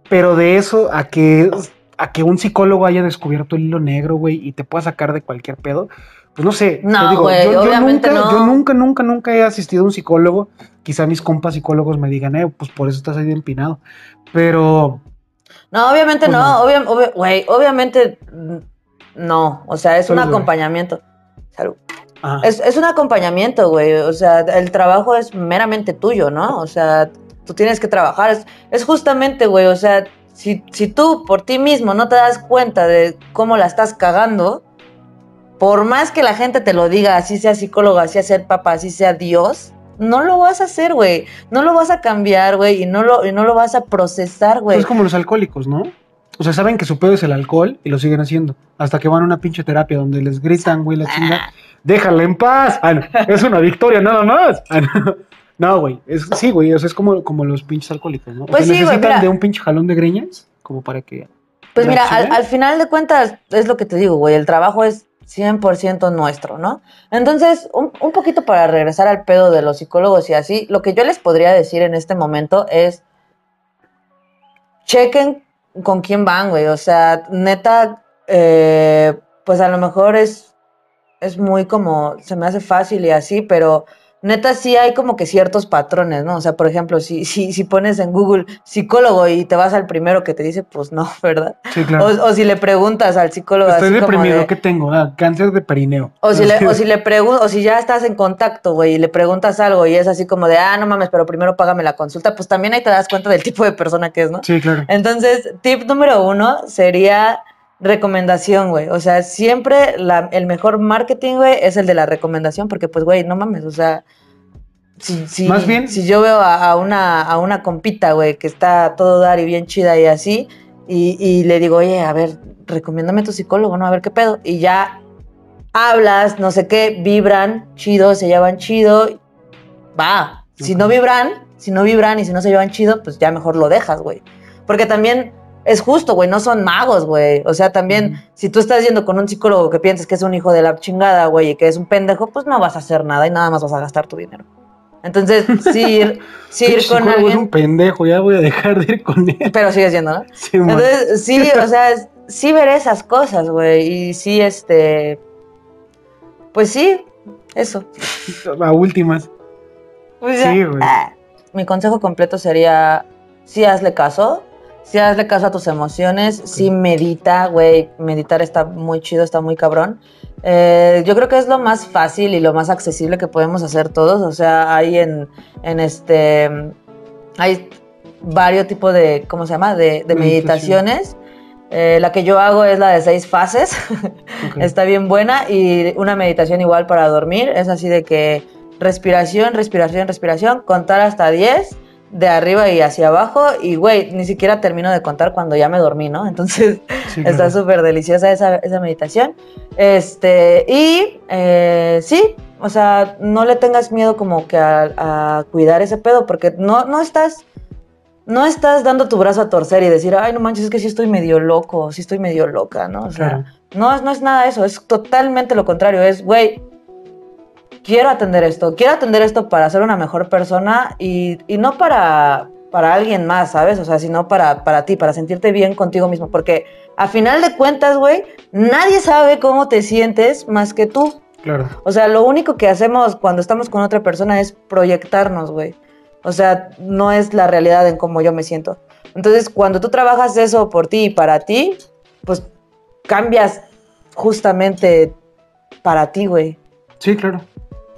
Pero de eso a que, a que un psicólogo haya descubierto el hilo negro, güey, y te pueda sacar de cualquier pedo, pues no sé. No, güey, yo, nunca, no. yo nunca, nunca, nunca he asistido a un psicólogo. Quizá mis compas psicólogos me digan, eh, pues por eso estás ahí empinado. Pero. No, obviamente pues no, güey, obviamente no, o sea, es un acompañamiento. Salud. Es, es, un acompañamiento, güey. O sea, el trabajo es meramente tuyo, ¿no? O sea, tú tienes que trabajar. Es, es justamente, güey, o sea, si, si tú por ti mismo no te das cuenta de cómo la estás cagando, por más que la gente te lo diga, así sea psicólogo, así sea el papá, así sea Dios, no lo vas a hacer, güey. No lo vas a cambiar, güey, y no lo, y no lo vas a procesar, güey. Es como los alcohólicos, ¿no? O sea, saben que su pedo es el alcohol y lo siguen haciendo. Hasta que van a una pinche terapia donde les gritan, güey, la chinga. Déjala en paz. Ah, no, es una victoria nada más. Ah, no. No, güey. Es, sí, güey. O sea, es como, como los pinches alcohólicos, ¿no? O Pues sea, sí, necesitan de un pinche jalón de greñas como para que. Pues mira, al, final de cuentas, es lo que te digo, güey, el trabajo es 100% nuestro, ¿no? Entonces, un, un poquito para regresar al pedo de los psicólogos y así, lo que yo les podría decir en este momento es, chequen con quién van, güey, o sea, neta, eh, pues a lo mejor es, es muy como, se me hace fácil y así, pero neta sí hay como que ciertos patrones, ¿no? O sea, por ejemplo, si, si, si pones en Google psicólogo y te vas al primero que te dice, pues no, ¿verdad? Sí, claro. O, o si le preguntas al psicólogo Estoy así como deprimido. de- ¿Qué tengo? Ah, cáncer de perineo. o si, le, o si le pregun- o si ya estás en contacto, güey, y le preguntas algo y es así como de, ah, no mames, pero primero págame la consulta, pues también ahí te das cuenta del tipo de persona que es, ¿no? Sí, claro. Entonces, tip número uno sería recomendación, güey. O sea, siempre la- el mejor marketing, güey, es el de la recomendación, porque pues, güey, no mames, o sea, si, si, Más bien- si yo veo a, a una, a una compita, güey, que está a todo dar y bien chida y así, y, y le digo, oye, a ver, recomiéndame tu psicólogo, ¿no? A ver qué pedo. Y ya hablas, no sé qué, vibran chido, se llevan chido, va. Si no vibran, si no vibran y si no se llevan chido, pues ya mejor lo dejas, güey. Porque también es justo, güey, no son magos, güey. O sea, también, si tú estás yendo con un psicólogo que piensas que es un hijo de la chingada, güey, y que es un pendejo, pues no vas a hacer nada y nada más vas a gastar tu dinero. Entonces, sí ir, sí ir con psicólogo es un alguien, pendejo. Ya voy a dejar de ir con él. pero sigues yendo, ¿no? Sí. Entonces, sí, o sea, sí ver esas cosas, güey, y sí, este, pues sí, eso. A últimas. Pues Sí, güey. Ah. Mi consejo completo sería, sí hazle caso, sí hazle caso a tus emociones, sí medita, güey, meditar está muy chido, está muy cabrón. Eh, yo creo que es lo más fácil y lo más accesible que podemos hacer todos, o sea, hay en, en este, hay varios tipos de, ¿cómo se llama? De, de meditaciones. Eh, la que yo hago es la de seis fases. Está bien buena y una meditación igual para dormir. Es así de que respiración, respiración, respiración, contar hasta 10 de arriba y hacia abajo y güey, ni siquiera termino de contar cuando ya me dormí, ¿no? Entonces Sí, está claro. súper deliciosa esa, esa meditación. Este, y eh, sí, o sea, no le tengas miedo como que a, a cuidar ese pedo porque no, no estás... No estás dando tu brazo a torcer y decir, ay, no manches, es que sí estoy medio loco, sí estoy medio loca, ¿no? O sea, Claro. no, es- no es nada eso, es totalmente lo contrario. Es, güey, quiero atender esto, quiero atender esto para ser una mejor persona y, y no para, para alguien más, ¿sabes? O sea, sino para, para ti, para sentirte bien contigo mismo. Porque a final de cuentas, güey, nadie sabe cómo te sientes más que tú. Claro. O sea, lo único que hacemos cuando estamos con otra persona es proyectarnos, güey. O sea, no es la realidad en cómo yo me siento. Entonces, cuando tú trabajas eso por ti y para ti, pues cambias justamente para ti, güey. Sí, claro.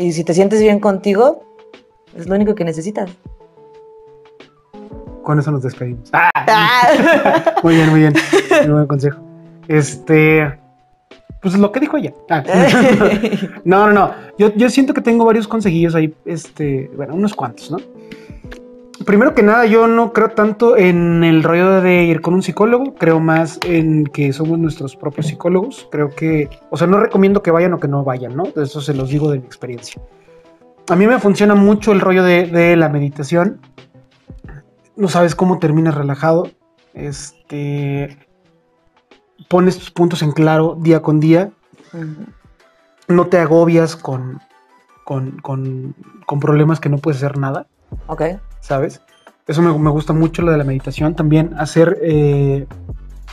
Y si te sientes bien contigo, es lo único que necesitas. Con eso nos despedimos. Ah, Ah. muy bien, muy bien. Muy buen consejo. Este. Pues lo que dijo ella. Ah. No, no, no. Yo, yo siento que tengo varios consejillos ahí, este, bueno, unos cuantos, ¿no? Primero que nada, yo no creo tanto en el rollo de ir con un psicólogo, creo más en que somos nuestros propios psicólogos. Creo que, o sea, no recomiendo que vayan o que no vayan, ¿no? Eso se los digo de mi experiencia. A mí me funciona mucho el rollo de, de la meditación. No sabes cómo terminas relajado. Este. Pones tus puntos en claro día con día no te agobias con, con, con- con problemas que no puedes hacer nada, ok. ¿Sabes? Eso me, gusta mucho lo de la meditación. También hacer, eh,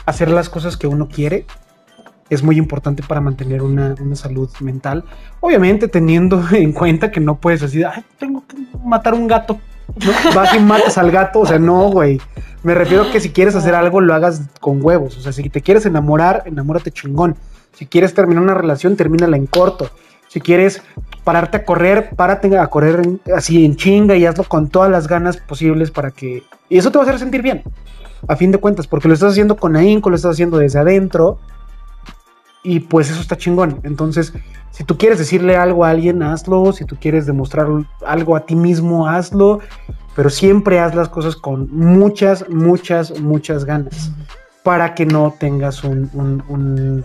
hacer las cosas que uno quiere es muy importante para mantener una, una salud mental. Obviamente teniendo en cuenta que no puedes decir, ay, tengo que matar un gato. ¿no? Vas y matas al gato, o sea, no, güey. Me refiero a que si quieres hacer algo, lo hagas con huevos. O sea, si te quieres enamorar, enamórate chingón. Si quieres terminar una relación, termínala en corto. Si quieres pararte a correr, párate a correr así en chinga y hazlo con todas las ganas posibles para que Y eso te va a hacer sentir bien, a fin de cuentas, porque lo estás haciendo con ahínco, lo estás haciendo desde adentro. Y pues eso está chingón. Entonces, si tú quieres decirle algo a alguien, hazlo. Si tú quieres demostrar algo a ti mismo, hazlo. Pero siempre haz las cosas con muchas, muchas, muchas ganas. Para que no tengas un, un- un-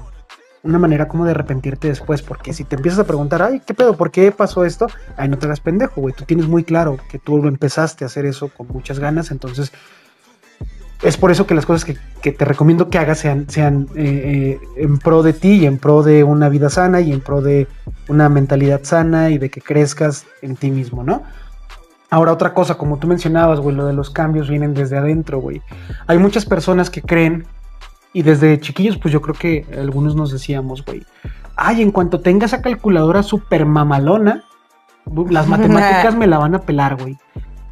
una manera como de arrepentirte después. Porque si te empiezas a preguntar, ay, ¿qué pedo? ¿Por qué pasó esto? Ay, no te hagas pendejo, güey. Tú tienes muy claro que tú empezaste a hacer eso con muchas ganas. Entonces, es por eso que las cosas que, que te recomiendo que hagas sean, sean eh, eh, en pro de ti y en pro de una vida sana y en pro de una mentalidad sana y de que crezcas en ti mismo, ¿no? Ahora otra cosa, como tú mencionabas, güey, lo de los cambios vienen desde adentro, güey. Hay muchas personas que creen, y desde chiquillos, pues yo creo que algunos nos decíamos, güey, ay, en cuanto tenga esa calculadora super mamalona, las matemáticas me la van a pelar, güey.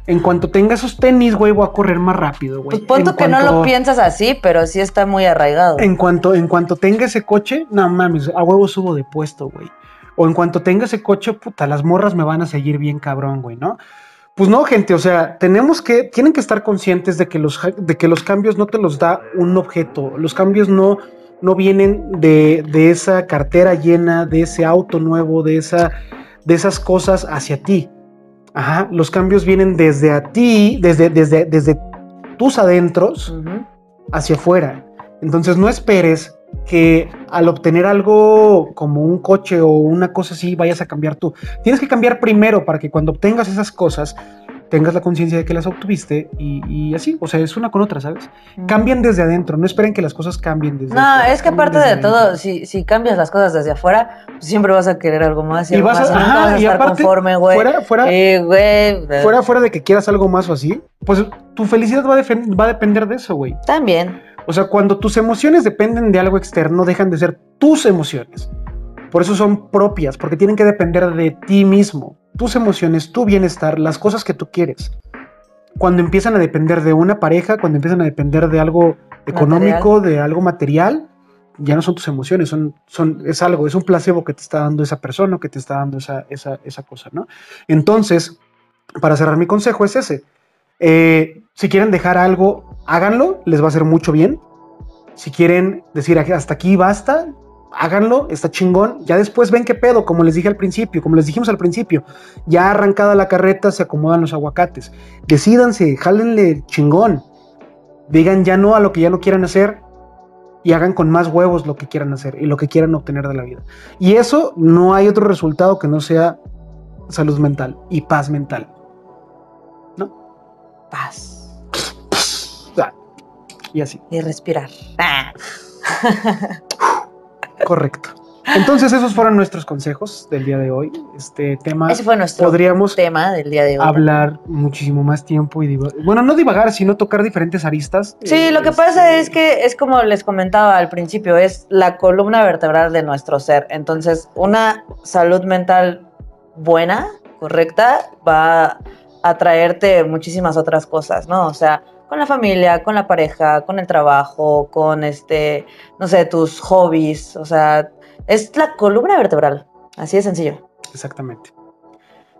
En cuanto tenga esos tenis, güey, voy a correr más rápido, güey. Pues punto En que no lo piensas así, pero sí está muy arraigado. en cuanto, en cuanto tenga ese coche, no mames, a huevo subo de puesto, güey. O en cuanto tenga ese coche, puta, las morras me van a seguir bien cabrón, güey, ¿no? Pues no, gente, o sea, tenemos que, tienen que estar conscientes de que los, de que los cambios no te los da un objeto. Los cambios no, no vienen de, de esa cartera llena, de ese auto nuevo, de, esa, de esas cosas hacia ti. Ajá, los cambios vienen desde a ti, desde, desde, desde tus adentros hacia afuera. Entonces no esperes que al obtener algo como un coche o una cosa así vayas a cambiar tú. Tienes que cambiar primero para que cuando obtengas esas cosas tengas la conciencia de que las obtuviste y, y así, o sea, es una con otra, ¿sabes? Cambian desde adentro, no esperen que las cosas cambien desde No, es que aparte de todo, si, si cambias las cosas desde afuera, pues siempre vas a querer algo más y, Y algo vas a- más, y nunca ajá, vas a y estar aparte, conforme, güey. fuera, fuera, Eh, güey, fuera, fuera de que quieras algo más o así, pues tu felicidad va a, va a depender de eso, güey. También. O sea, cuando tus emociones dependen de algo externo, dejan de ser tus emociones. Por eso son propias, porque tienen que depender de ti mismo. Tus emociones, tu bienestar, las cosas que tú quieres. Cuando empiezan a depender de una pareja, cuando empiezan a depender de algo económico, de algo material, ya no son tus emociones, son, son, es algo, es un placebo que te está dando esa persona, o que te está dando esa, esa, esa cosa, ¿no? Entonces, para cerrar mi consejo es ese. Eh, si quieren dejar algo, háganlo, les va a hacer mucho bien. Si quieren decir hasta aquí basta, háganlo, está chingón. Ya después ven qué pedo, como les dije al principio, como les dijimos al principio. Ya arrancada la carreta, se acomodan los aguacates. Decídanse, jálenle chingón. Digan ya no a lo que ya no quieran hacer y hagan con más huevos lo que quieran hacer y lo que quieran obtener de la vida. Y eso no hay otro resultado que no sea salud mental y paz mental. Paz. Y así. Y respirar. Correcto. Entonces esos fueron nuestros consejos del día de hoy. Este tema Ese fue nuestro podríamos tema del día de hoy. hablar muchísimo más tiempo y. Bueno, no divagar, sino tocar diferentes aristas. Sí, Eh, lo que este, pasa es que es como les comentaba al principio, es la columna vertebral de nuestro ser. Entonces, una salud mental buena, correcta, va a traerte muchísimas otras cosas, ¿no? O sea, con la familia, con la pareja, con el trabajo, con este, no sé, tus hobbies, o sea, es la columna vertebral, así de sencillo. Exactamente.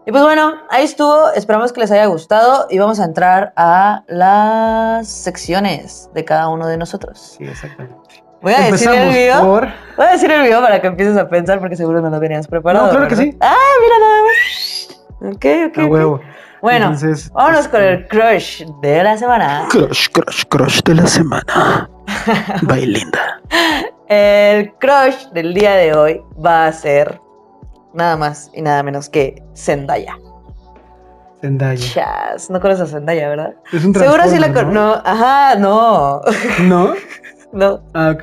Y pues bueno, ahí estuvo. Esperamos que les haya gustado y vamos a entrar a las secciones de cada uno de nosotros. Sí, exactamente. Voy a decir el video. por. Voy a decir el video para que empieces a pensar porque seguro no lo tenías preparado. No, claro que sí. Ah, mira nada más. Ok, ok. A huevo. Bueno, Entonces, vámonos con este, el crush de la semana. Crush, crush, crush de la semana. Bailinda. El crush del día de hoy va a ser nada más y nada menos que Zendaya. Zendaya. Chas, no conoces a Zendaya, ¿verdad? Es un Seguro sí la con... No, ajá, no. ¿No? No. Ah, ok.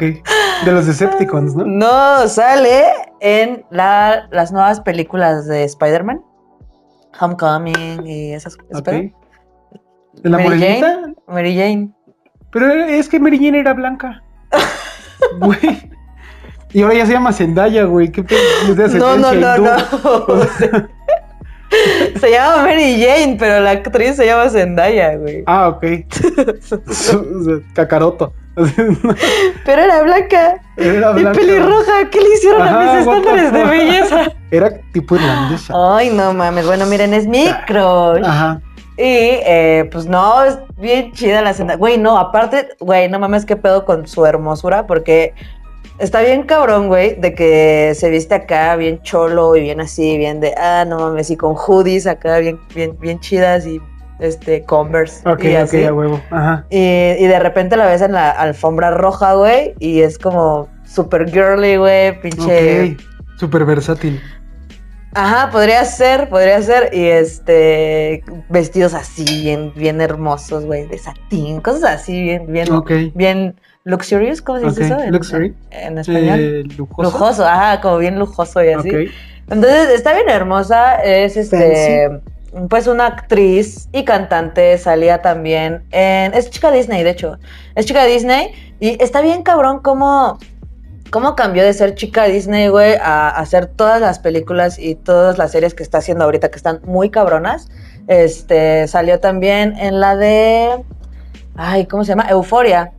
De los Decepticons, ¿no? No, sale en la- las nuevas películas de Spider-Man. Homecoming y esas cosas. Ok. ¿De la Mary morenita? Jane. Mary Jane. Pero es que Mary Jane era blanca. Güey. Y ahora ya se llama Zendaya, güey. ¿Qué de No, no, ascendencia no, hindú. no. se llama Mary Jane, pero la actriz se llama Zendaya, güey. Ah, ok. Cacaroto. Pero era blanca. Era Y blanca. pelirroja. ¿Qué le hicieron a mis estándares de belleza? Era tipo irlandesa. Ay, no mames. Bueno, miren, es mi crush. Ajá. eh, pues no, es bien chida la Zendaya. Güey, no, aparte, güey, no mames qué pedo con su hermosura, porque está bien cabrón, güey, de que se viste acá bien cholo y bien así, bien de, ah, no mames, y con hoodies acá bien, bien, bien chidas y este, Converse. Ok, y ok, así. a huevo. Ajá. Y, y de repente la ves en la alfombra roja, güey, y es como super girly, güey, pinche. Ok. Súper versátil. Ajá, podría ser, podría ser. Y este, vestidos así, bien, bien hermosos, güey, de satín, cosas así, bien, bien, Ok. bien luxurious, ¿cómo se dice Ok, eso? En- luxury. En, en español. Eh, lujoso. Lujoso, ajá, como bien lujoso y así. Ok. Entonces, está bien hermosa, es este, pues una actriz y cantante, salía también en, es chica Disney, de hecho, es chica Disney y está bien cabrón cómo, cómo cambió de ser chica Disney, güey, a hacer todas las películas y todas las series que está haciendo ahorita, que están muy cabronas. Este, salió también en la de, ay, ¿cómo se llama? Euforia.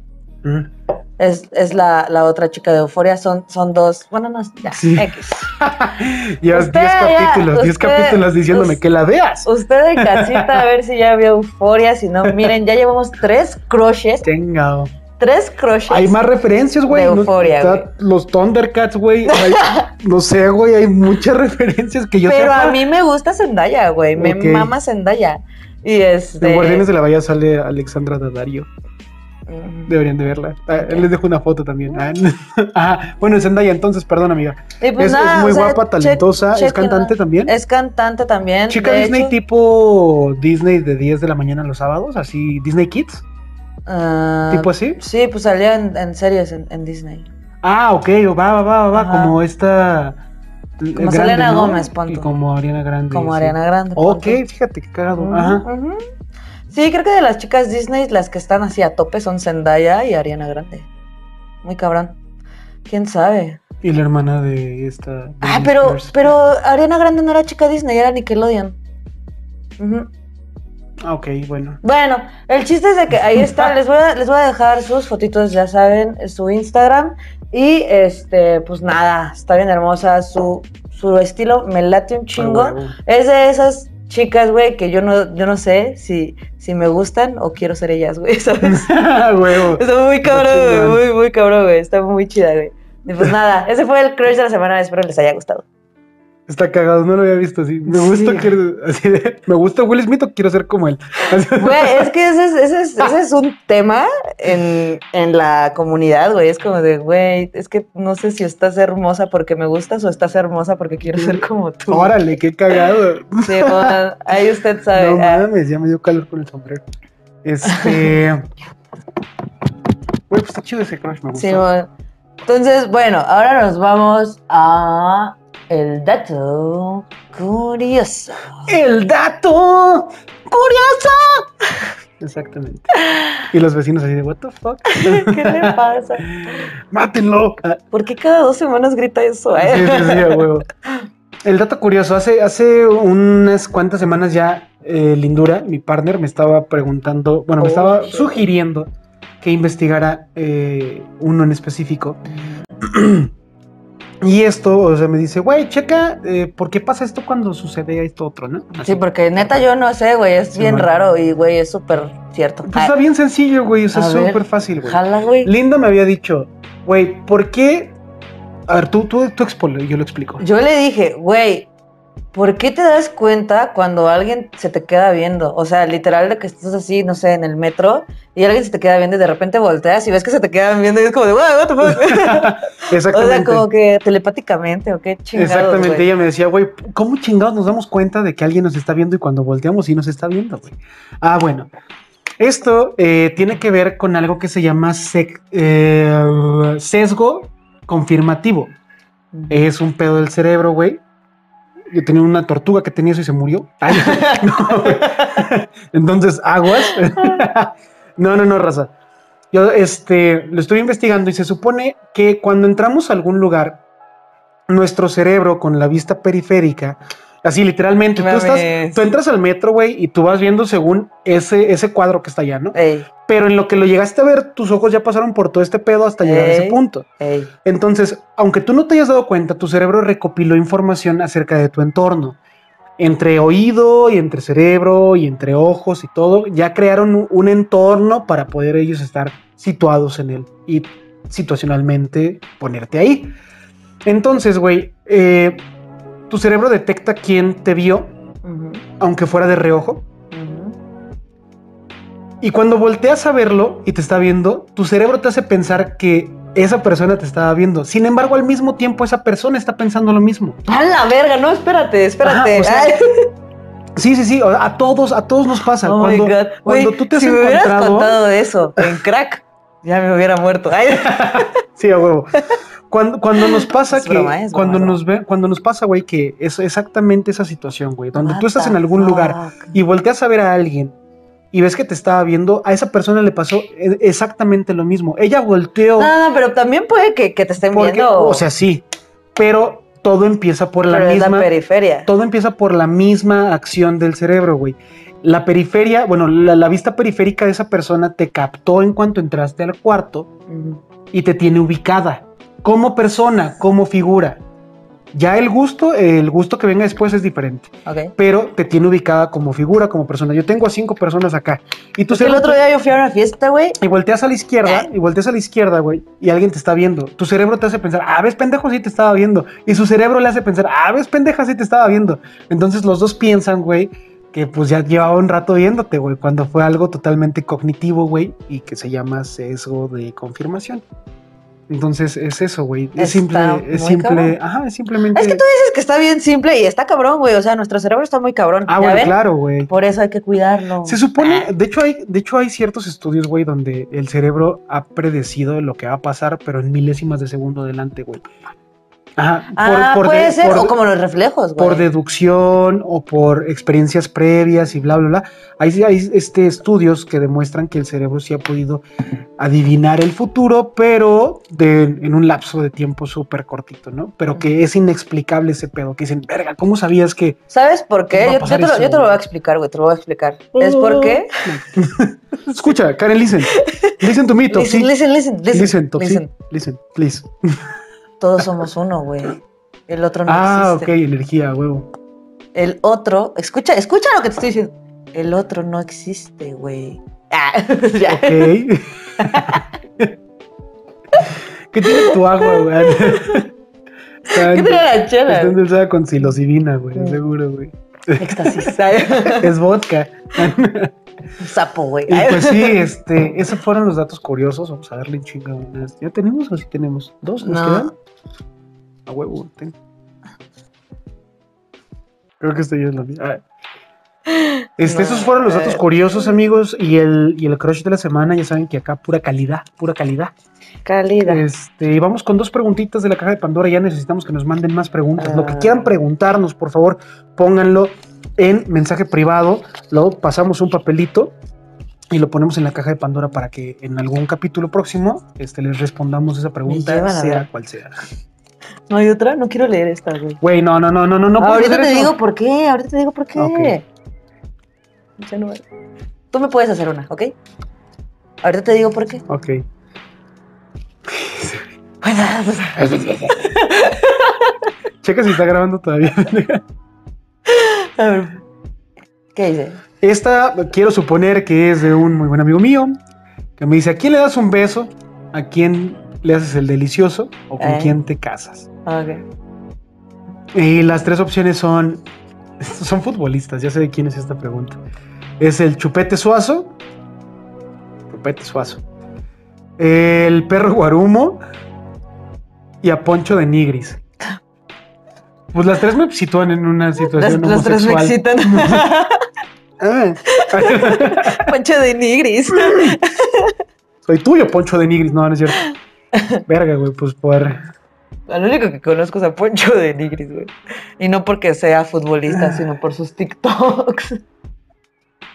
Es, es la, la otra chica de Euforia, son, son dos, bueno, no, ya, Sí. X. Ya 10 Usted ya- capítulos, 10 usted- capítulos diciéndome us- que la veas. Usted en casita a ver si ya vio Euforia, si no, miren, ya llevamos tres crushes, Tenga. tres crushes. Hay más referencias, güey. De está- güey. Los Thundercats, güey. No sé, güey. Hay muchas referencias que yo Pero sepa. a mí me gusta Zendaya, güey, me mama Zendaya. Y este... En Guardianes de la Bahía sale Alexandra Daddario. Mm. Deberían de verla. Ah, Les dejo una foto también. Ah, Ajá. Bueno, Zendaya, entonces, perdón, amiga. Y pues es, nada, es muy o sea, guapa, talentosa. ¿Es cantante también? Es cantante también. Chica Disney hecho. tipo Disney de 10 de la mañana los sábados, así Disney Kids, Ah, tipo así. Sí, pues salía en, en series en, en Disney. Ah, ok, va, va, va, va, como esta. eh, Como grande, Selena ¿no? Gómez, pon Y como Ariana Grande. Como sí. Ariana Grande. Ok, ponte. fíjate qué cagado. Ujú, Ajá. Sí, creo que de las chicas Disney, las que están así a tope son Zendaya y Ariana Grande. Muy cabrón. ¿Quién sabe? Y la hermana de esta. Ah, pero, pero Ariana Grande no era chica Disney, era Nickelodeon. Ujú. Ah, ok, bueno. Bueno, el chiste es de que ahí está, les voy a, les voy a dejar sus fotitos, ya saben, su Instagram. Y este, pues nada, está bien hermosa. Su, su estilo me late un chingo. Es de esas chicas, güey, que yo no, yo no sé si, si me gustan o quiero ser ellas, güey, ¿sabes? Huevo. Está muy cabrón, güey, muy, muy cabrón, güey. Está muy chida, güey. Y pues nada, ese fue el crush de la semana, espero les haya gustado. Está cagado, no lo había visto así. Me gusta Sí. que así de, me gusta Will Smith o quiero ser como él. Güey, es que ese es, ese es, ese es un tema en, en la comunidad, güey. Es como de, güey, es que no sé si estás hermosa porque me gustas o estás hermosa porque quiero ser como tú. Órale, qué cagado. Sí, bueno, ahí usted sabe. No Ah, mames, ya me dio calor con el sombrero. Este. Güey, pues está chido ese crush, me gusta. sí, bueno. Entonces, bueno, ahora nos vamos a el dato curioso. ¡El dato! ¡Curioso! Exactamente. Y los vecinos así de, ¿What the fuck? ¿Qué le pasa? ¡Mátenlo! ¿Por qué cada dos semanas grita eso? Eh? sí, sí, a huevo. El dato curioso, hace, hace unas cuantas semanas ya, eh, Lindura, mi partner, me estaba preguntando, bueno, me Oh, estaba shit. sugiriendo que investigara eh, uno en específico. y esto, o sea, me dice, güey, checa, eh, ¿por qué pasa esto cuando sucede esto otro, no? Así. Sí, porque neta yo no sé, güey, es Sí, bien raro y, güey, es súper cierto. Pues está Ah, bien sencillo, güey, o sea, es súper fácil, güey. Jala, güey. Linda me había dicho, güey, ¿por qué? A ver, tú, tú, tú expone, yo lo explico. Yo le dije, güey, ¿por qué te das cuenta cuando alguien se te queda viendo? O sea, literal de que estás así, no sé, en el metro y alguien se te queda viendo y de repente volteas y ves que se te quedan viendo y es como de, "Wow, what the fuck?" o Exactamente. sea, como que telepáticamente o qué chingados, Exactamente, güey. ella me decía, güey, ¿cómo chingados nos damos cuenta de que alguien nos está viendo y cuando volteamos sí nos está viendo, güey? Ah, bueno. Esto eh, tiene que ver con algo que se llama eh, sesgo confirmativo. Es un pedo del cerebro, güey. Yo tenía una tortuga que tenía eso y se murió. Entonces, aguas. no, no, no, raza. Yo este, lo estoy investigando y se supone que cuando entramos a algún lugar, nuestro cerebro con la vista periférica, así literalmente, tú, estás, tú entras al metro, güey, y tú vas viendo según ese, ese cuadro que está allá, ¿no? Ey, Pero en lo que lo llegaste a ver, tus ojos ya pasaron por todo este pedo hasta llegar a ese Ey. punto. ey. Entonces, aunque tú no te hayas dado cuenta, tu cerebro recopiló información acerca de tu entorno. entre oído y entre cerebro y entre ojos y todo, ya crearon un- un entorno para poder ellos estar situados en él y situacionalmente ponerte ahí. Entonces, güey, eh, tu cerebro detecta quién te vio, aunque fuera de reojo, y cuando volteas a verlo y te está viendo, tu cerebro te hace pensar que esa persona te estaba viendo. Sin embargo, al mismo tiempo esa persona está pensando lo mismo. A la verga, no, espérate, espérate. Ajá, o sea, Ay, Sí, sí, sí, a todos, a todos nos pasa. oh cuando, my God. cuando tú te has si me hubieras encontrado... contado eso en crack, ya me hubiera muerto. Ay, Sí, a huevo. Cuando, cuando nos pasa Es que, broma, es cuando broma, nos ve, cuando nos pasa, güey, que es exactamente esa situación, güey, donde what tú estás en algún lugar fuck? y volteas a ver a alguien y ves que te estaba viendo, a esa persona le pasó e- exactamente lo mismo. Ella volteó, No, no, pero también puede que, que te estén porque, viendo. o sea, sí, pero todo empieza por la pero es misma, la periferia. todo empieza por la misma acción del cerebro, güey. La periferia, bueno, la, la vista periférica de esa persona te captó en cuanto entraste al cuarto. Y te tiene ubicada como persona, como figura. Ya el gusto, el gusto que venga después es diferente, Ok. pero te tiene ubicada como figura, como persona. Yo tengo a cinco personas acá y tú el otro día yo fui a una fiesta, güey. y volteas a la izquierda y volteas a la izquierda, güey, y alguien te está viendo. Tu cerebro te hace pensar, ah, ves pendejo, sí te estaba viendo. Y su cerebro le hace pensar, ah, ves pendeja, sí te estaba viendo. Entonces los dos piensan, güey, que pues ya llevaba un rato viéndote, güey, cuando fue algo totalmente cognitivo, güey, y que se llama sesgo de confirmación. Entonces es eso, güey. Es simple, es simple, cabrón. ajá, es simplemente. Es que tú dices que está bien simple y está cabrón, güey. O sea, nuestro cerebro está muy cabrón. Ah, ¿ya bueno, claro, güey. Por eso hay que cuidarlo. Se supone, de hecho hay, de hecho hay ciertos estudios, güey, donde el cerebro ha predecido lo que va a pasar, pero en milésimas de segundo adelante, güey. Ajá. Ah, por, puede de- ser. por- o como los reflejos, güey. por deducción o por experiencias previas y bla, bla, bla. Hay, hay este, estudios que demuestran que el cerebro sí ha podido adivinar el futuro, pero de- en un lapso de tiempo súper cortito, ¿no? Pero que es inexplicable ese pedo, que dicen, verga, ¿cómo sabías que...? ¿Sabes por qué? Yo, te lo, eso, yo te lo voy a explicar, güey. Te lo voy a explicar. ¿Es por qué? Escucha, Karen, listen. Listen to me. Listen, listen, listen, listen. Listen, Topsy. listen. Listen, please. Todos somos uno, güey. El otro no ah, ok, existe. energía, huevo. El otro, escucha, escucha lo que te estoy diciendo. El otro no existe, güey. Ah, ya. Ok. ¿Qué tiene tu agua, güey? Está, ¿Qué tiene la está chela? endulzada con psilocibina, güey, Mm. seguro, güey. Éxtasis. Es vodka. Un sapo, güey. Y pues sí, este, esos fueron los datos curiosos. Vamos a darle chinga unas. ¿Ya tenemos o sí tenemos? ¿Dos nos No. quedan? A huevo, tengo. Creo que esto ya es mismo. Ah. Este, No, esos fueron los datos eh. curiosos, amigos. Y el, y el crush de la semana, ya saben que acá pura calidad, pura calidad. Calidad. Este, y vamos con dos preguntitas de la caja de Pandora. Ya necesitamos que nos manden más preguntas. Lo que Ah. quieran preguntarnos, por favor, pónganlo en mensaje privado. Luego pasamos un papelito y lo ponemos en la caja de Pandora para que en algún capítulo próximo este, les respondamos esa pregunta, sea cual sea. ¿No hay otra? No quiero leer esta, güey. Güey, no, no, no, no, no, no. ahorita te eso. digo por qué, ahorita te digo por qué. Ok. Ya no vale. Tú me puedes hacer una, ¿ok? Ahorita te digo por qué. Ok. Checa si está grabando todavía. A ver. ¿Qué dice? Esta quiero suponer que es de un muy buen amigo mío que me dice: ¿A quién le das un beso? ¿A quién le haces el delicioso? ¿O con Eh. quién te casas? Ok. Y las tres opciones son. Son futbolistas, ya sé de quién es esta pregunta. Es el Chupete Suazo. Chupete Suazo. El perro Guarumo. Y a Poncho de Nigris. Pues las tres me sitúan en una Las, situación las tres me excitan. Ah. Pancho de Nigris. Soy tuyo, Poncho de Nigris. No, no es cierto. Verga, güey, pues por. Lo único que conozco es a Poncho de Nigris, güey. Y no porque sea futbolista, sino por sus TikToks.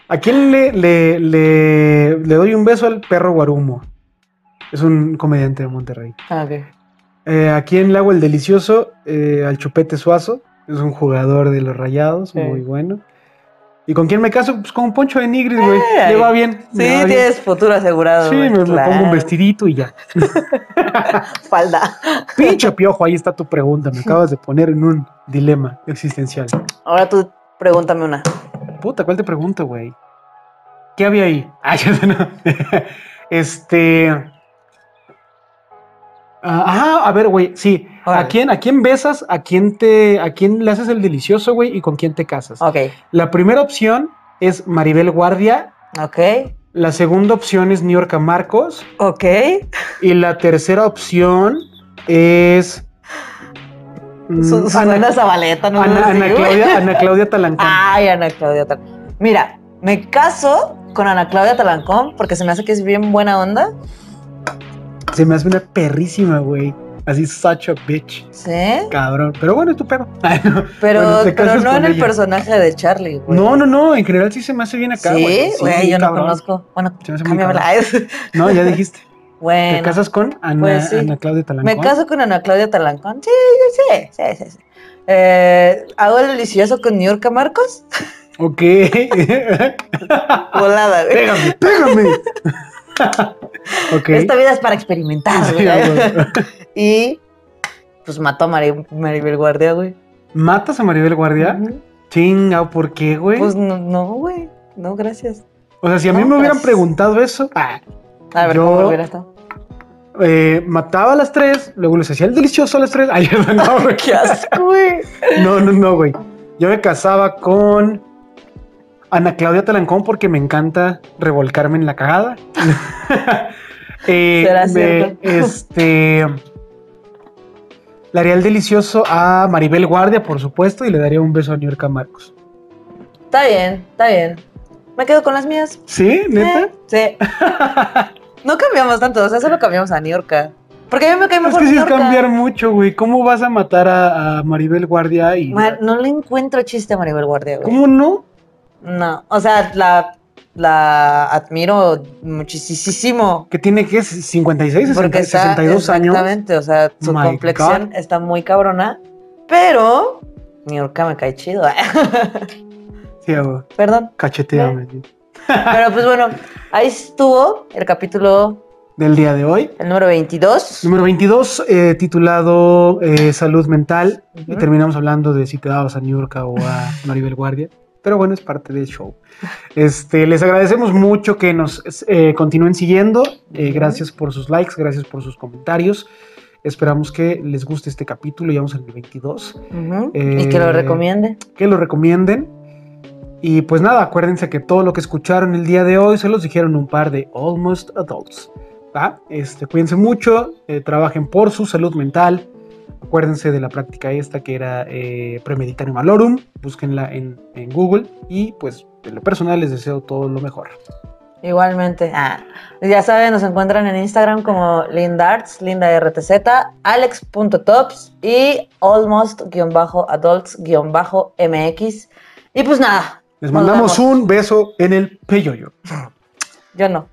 ¿A quién le, le, le, le doy un beso al perro Guarumo? Es un comediante de Monterrey. A ver. Eh, ¿A quién le hago el delicioso? Eh, al Chupete Suazo. Es un jugador de los Rayados, Sí. muy bueno. ¿Y con quién me caso? Pues con Poncho de Nigris, güey. Ay. Le va bien. Sí, bien. tienes futuro asegurado. Sí, güey, me, me claro. pongo un vestidito y ya. Falda. Pinche piojo, ahí está tu pregunta. Me acabas de poner en un dilema existencial. Ahora tú Pregúntame una. Puta, ¿cuál te pregunto, güey? ¿Qué había ahí? Ah, ya no. este. Ah, Ajá, a ver, güey, sí. ¿A quién, ¿A quién besas? ¿A quién te, a quién le haces el delicioso, güey? ¿Y con quién te casas? Ok, La primera opción es Maribel Guardia. ok, La segunda opción es Niorca Marcos. ok. Y la tercera opción es. mm, Su- Susana Zabaleta, no Ana, Ana. Claudia, Ana Claudia Talancón. Ay, Ana Claudia Talancón. Mira, me caso con Ana Claudia Talancón porque se me hace que es bien buena onda. Se me hace una perrísima, güey. Así, such a bitch. Sí. Cabrón. Pero bueno, es tu pedo. Ay, no. Pero, Bueno, te pero casas no en el personaje de Charlie, güey. No, no, no. En general sí se me hace bien acá, güey. Sí, güey, yo no cabrón. conozco. Bueno, Se me hace muy. No, ya dijiste. ¿Te bueno, casas con Ana, pues sí. Ana Claudia Talancón? me caso con Ana Claudia Talancón. Sí, sí, sí, sí, sí. Eh, ¿Hago el delicioso con Niurka Marcos? Ok. Volada, güey. pégame, pégame. Esta vida es para experimentar, Sí, güey. güey. y pues mató a Mari- Maribel Guardia, güey. ¿Matas a Maribel Guardia? Chinga, ¿por qué, güey? Pues no, no, güey. No, gracias. o sea, si a mí no, me hubieran pues- preguntado eso, ah, A ver, Yo- ¿cómo hubiera estado? eh, mataba a las tres, luego les hacía el delicioso a las tres. Ay, no, güey. Qué asco, güey. No, no, no, güey. Yo me casaba con Ana Claudia Talancón porque me encanta revolcarme en la cagada. Eh, Será me- cierto. Este. Le haría el delicioso a Maribel Guardia, por supuesto, y le daría un beso a Niurka Marcos. Está bien, está bien. Me quedo con las mías. ¿Sí? ¿Neta? Eh, sí. no cambiamos tanto, o sea, solo cambiamos a Niurka. Porque a mí me cae Es mejor que sí es cambiar mucho, güey. ¿Cómo vas a matar a, a Maribel Guardia y. No le encuentro chiste a Maribel Guardia, güey. ¿Cómo no? No, o sea, la, la admiro muchísimo. Que tiene que 56, 60, Porque está 62 años. exactamente, o sea, su My complexión está muy cabrona, pero Niurka me cae chido. Sí, güey. Perdón. Cacheteame. Pero pues bueno, ahí estuvo el capítulo, Del día de hoy. el número 22. Número 22, eh, titulado eh, Salud Mental. Y terminamos hablando de si te dabas a Niurka o a Maribel Guardia. Pero bueno, es parte del show. Este, les agradecemos mucho que nos eh, continúen siguiendo. Eh, gracias por sus likes, gracias por sus comentarios. Esperamos que les guste este capítulo. Ya vamos en el 22. Ujú, Eh, y que lo recomiende. Que lo recomienden. Y pues nada, acuérdense que todo lo que escucharon el día de hoy se los dijeron un par de Almost Adults. ¿va? Este, cuídense mucho, eh, trabajen por su salud mental. Acuérdense de la práctica esta que era eh, Premeditare Malorum. Búsquenla en, en Google. Y pues en lo personal les deseo todo lo mejor. Igualmente. Ah, ya saben, nos encuentran en Instagram como Lindarts, LindaRTZ, Alex.tops y almost-adults-mx. Y pues nada. Les mandamos un beso en el peyoyo. Yo no.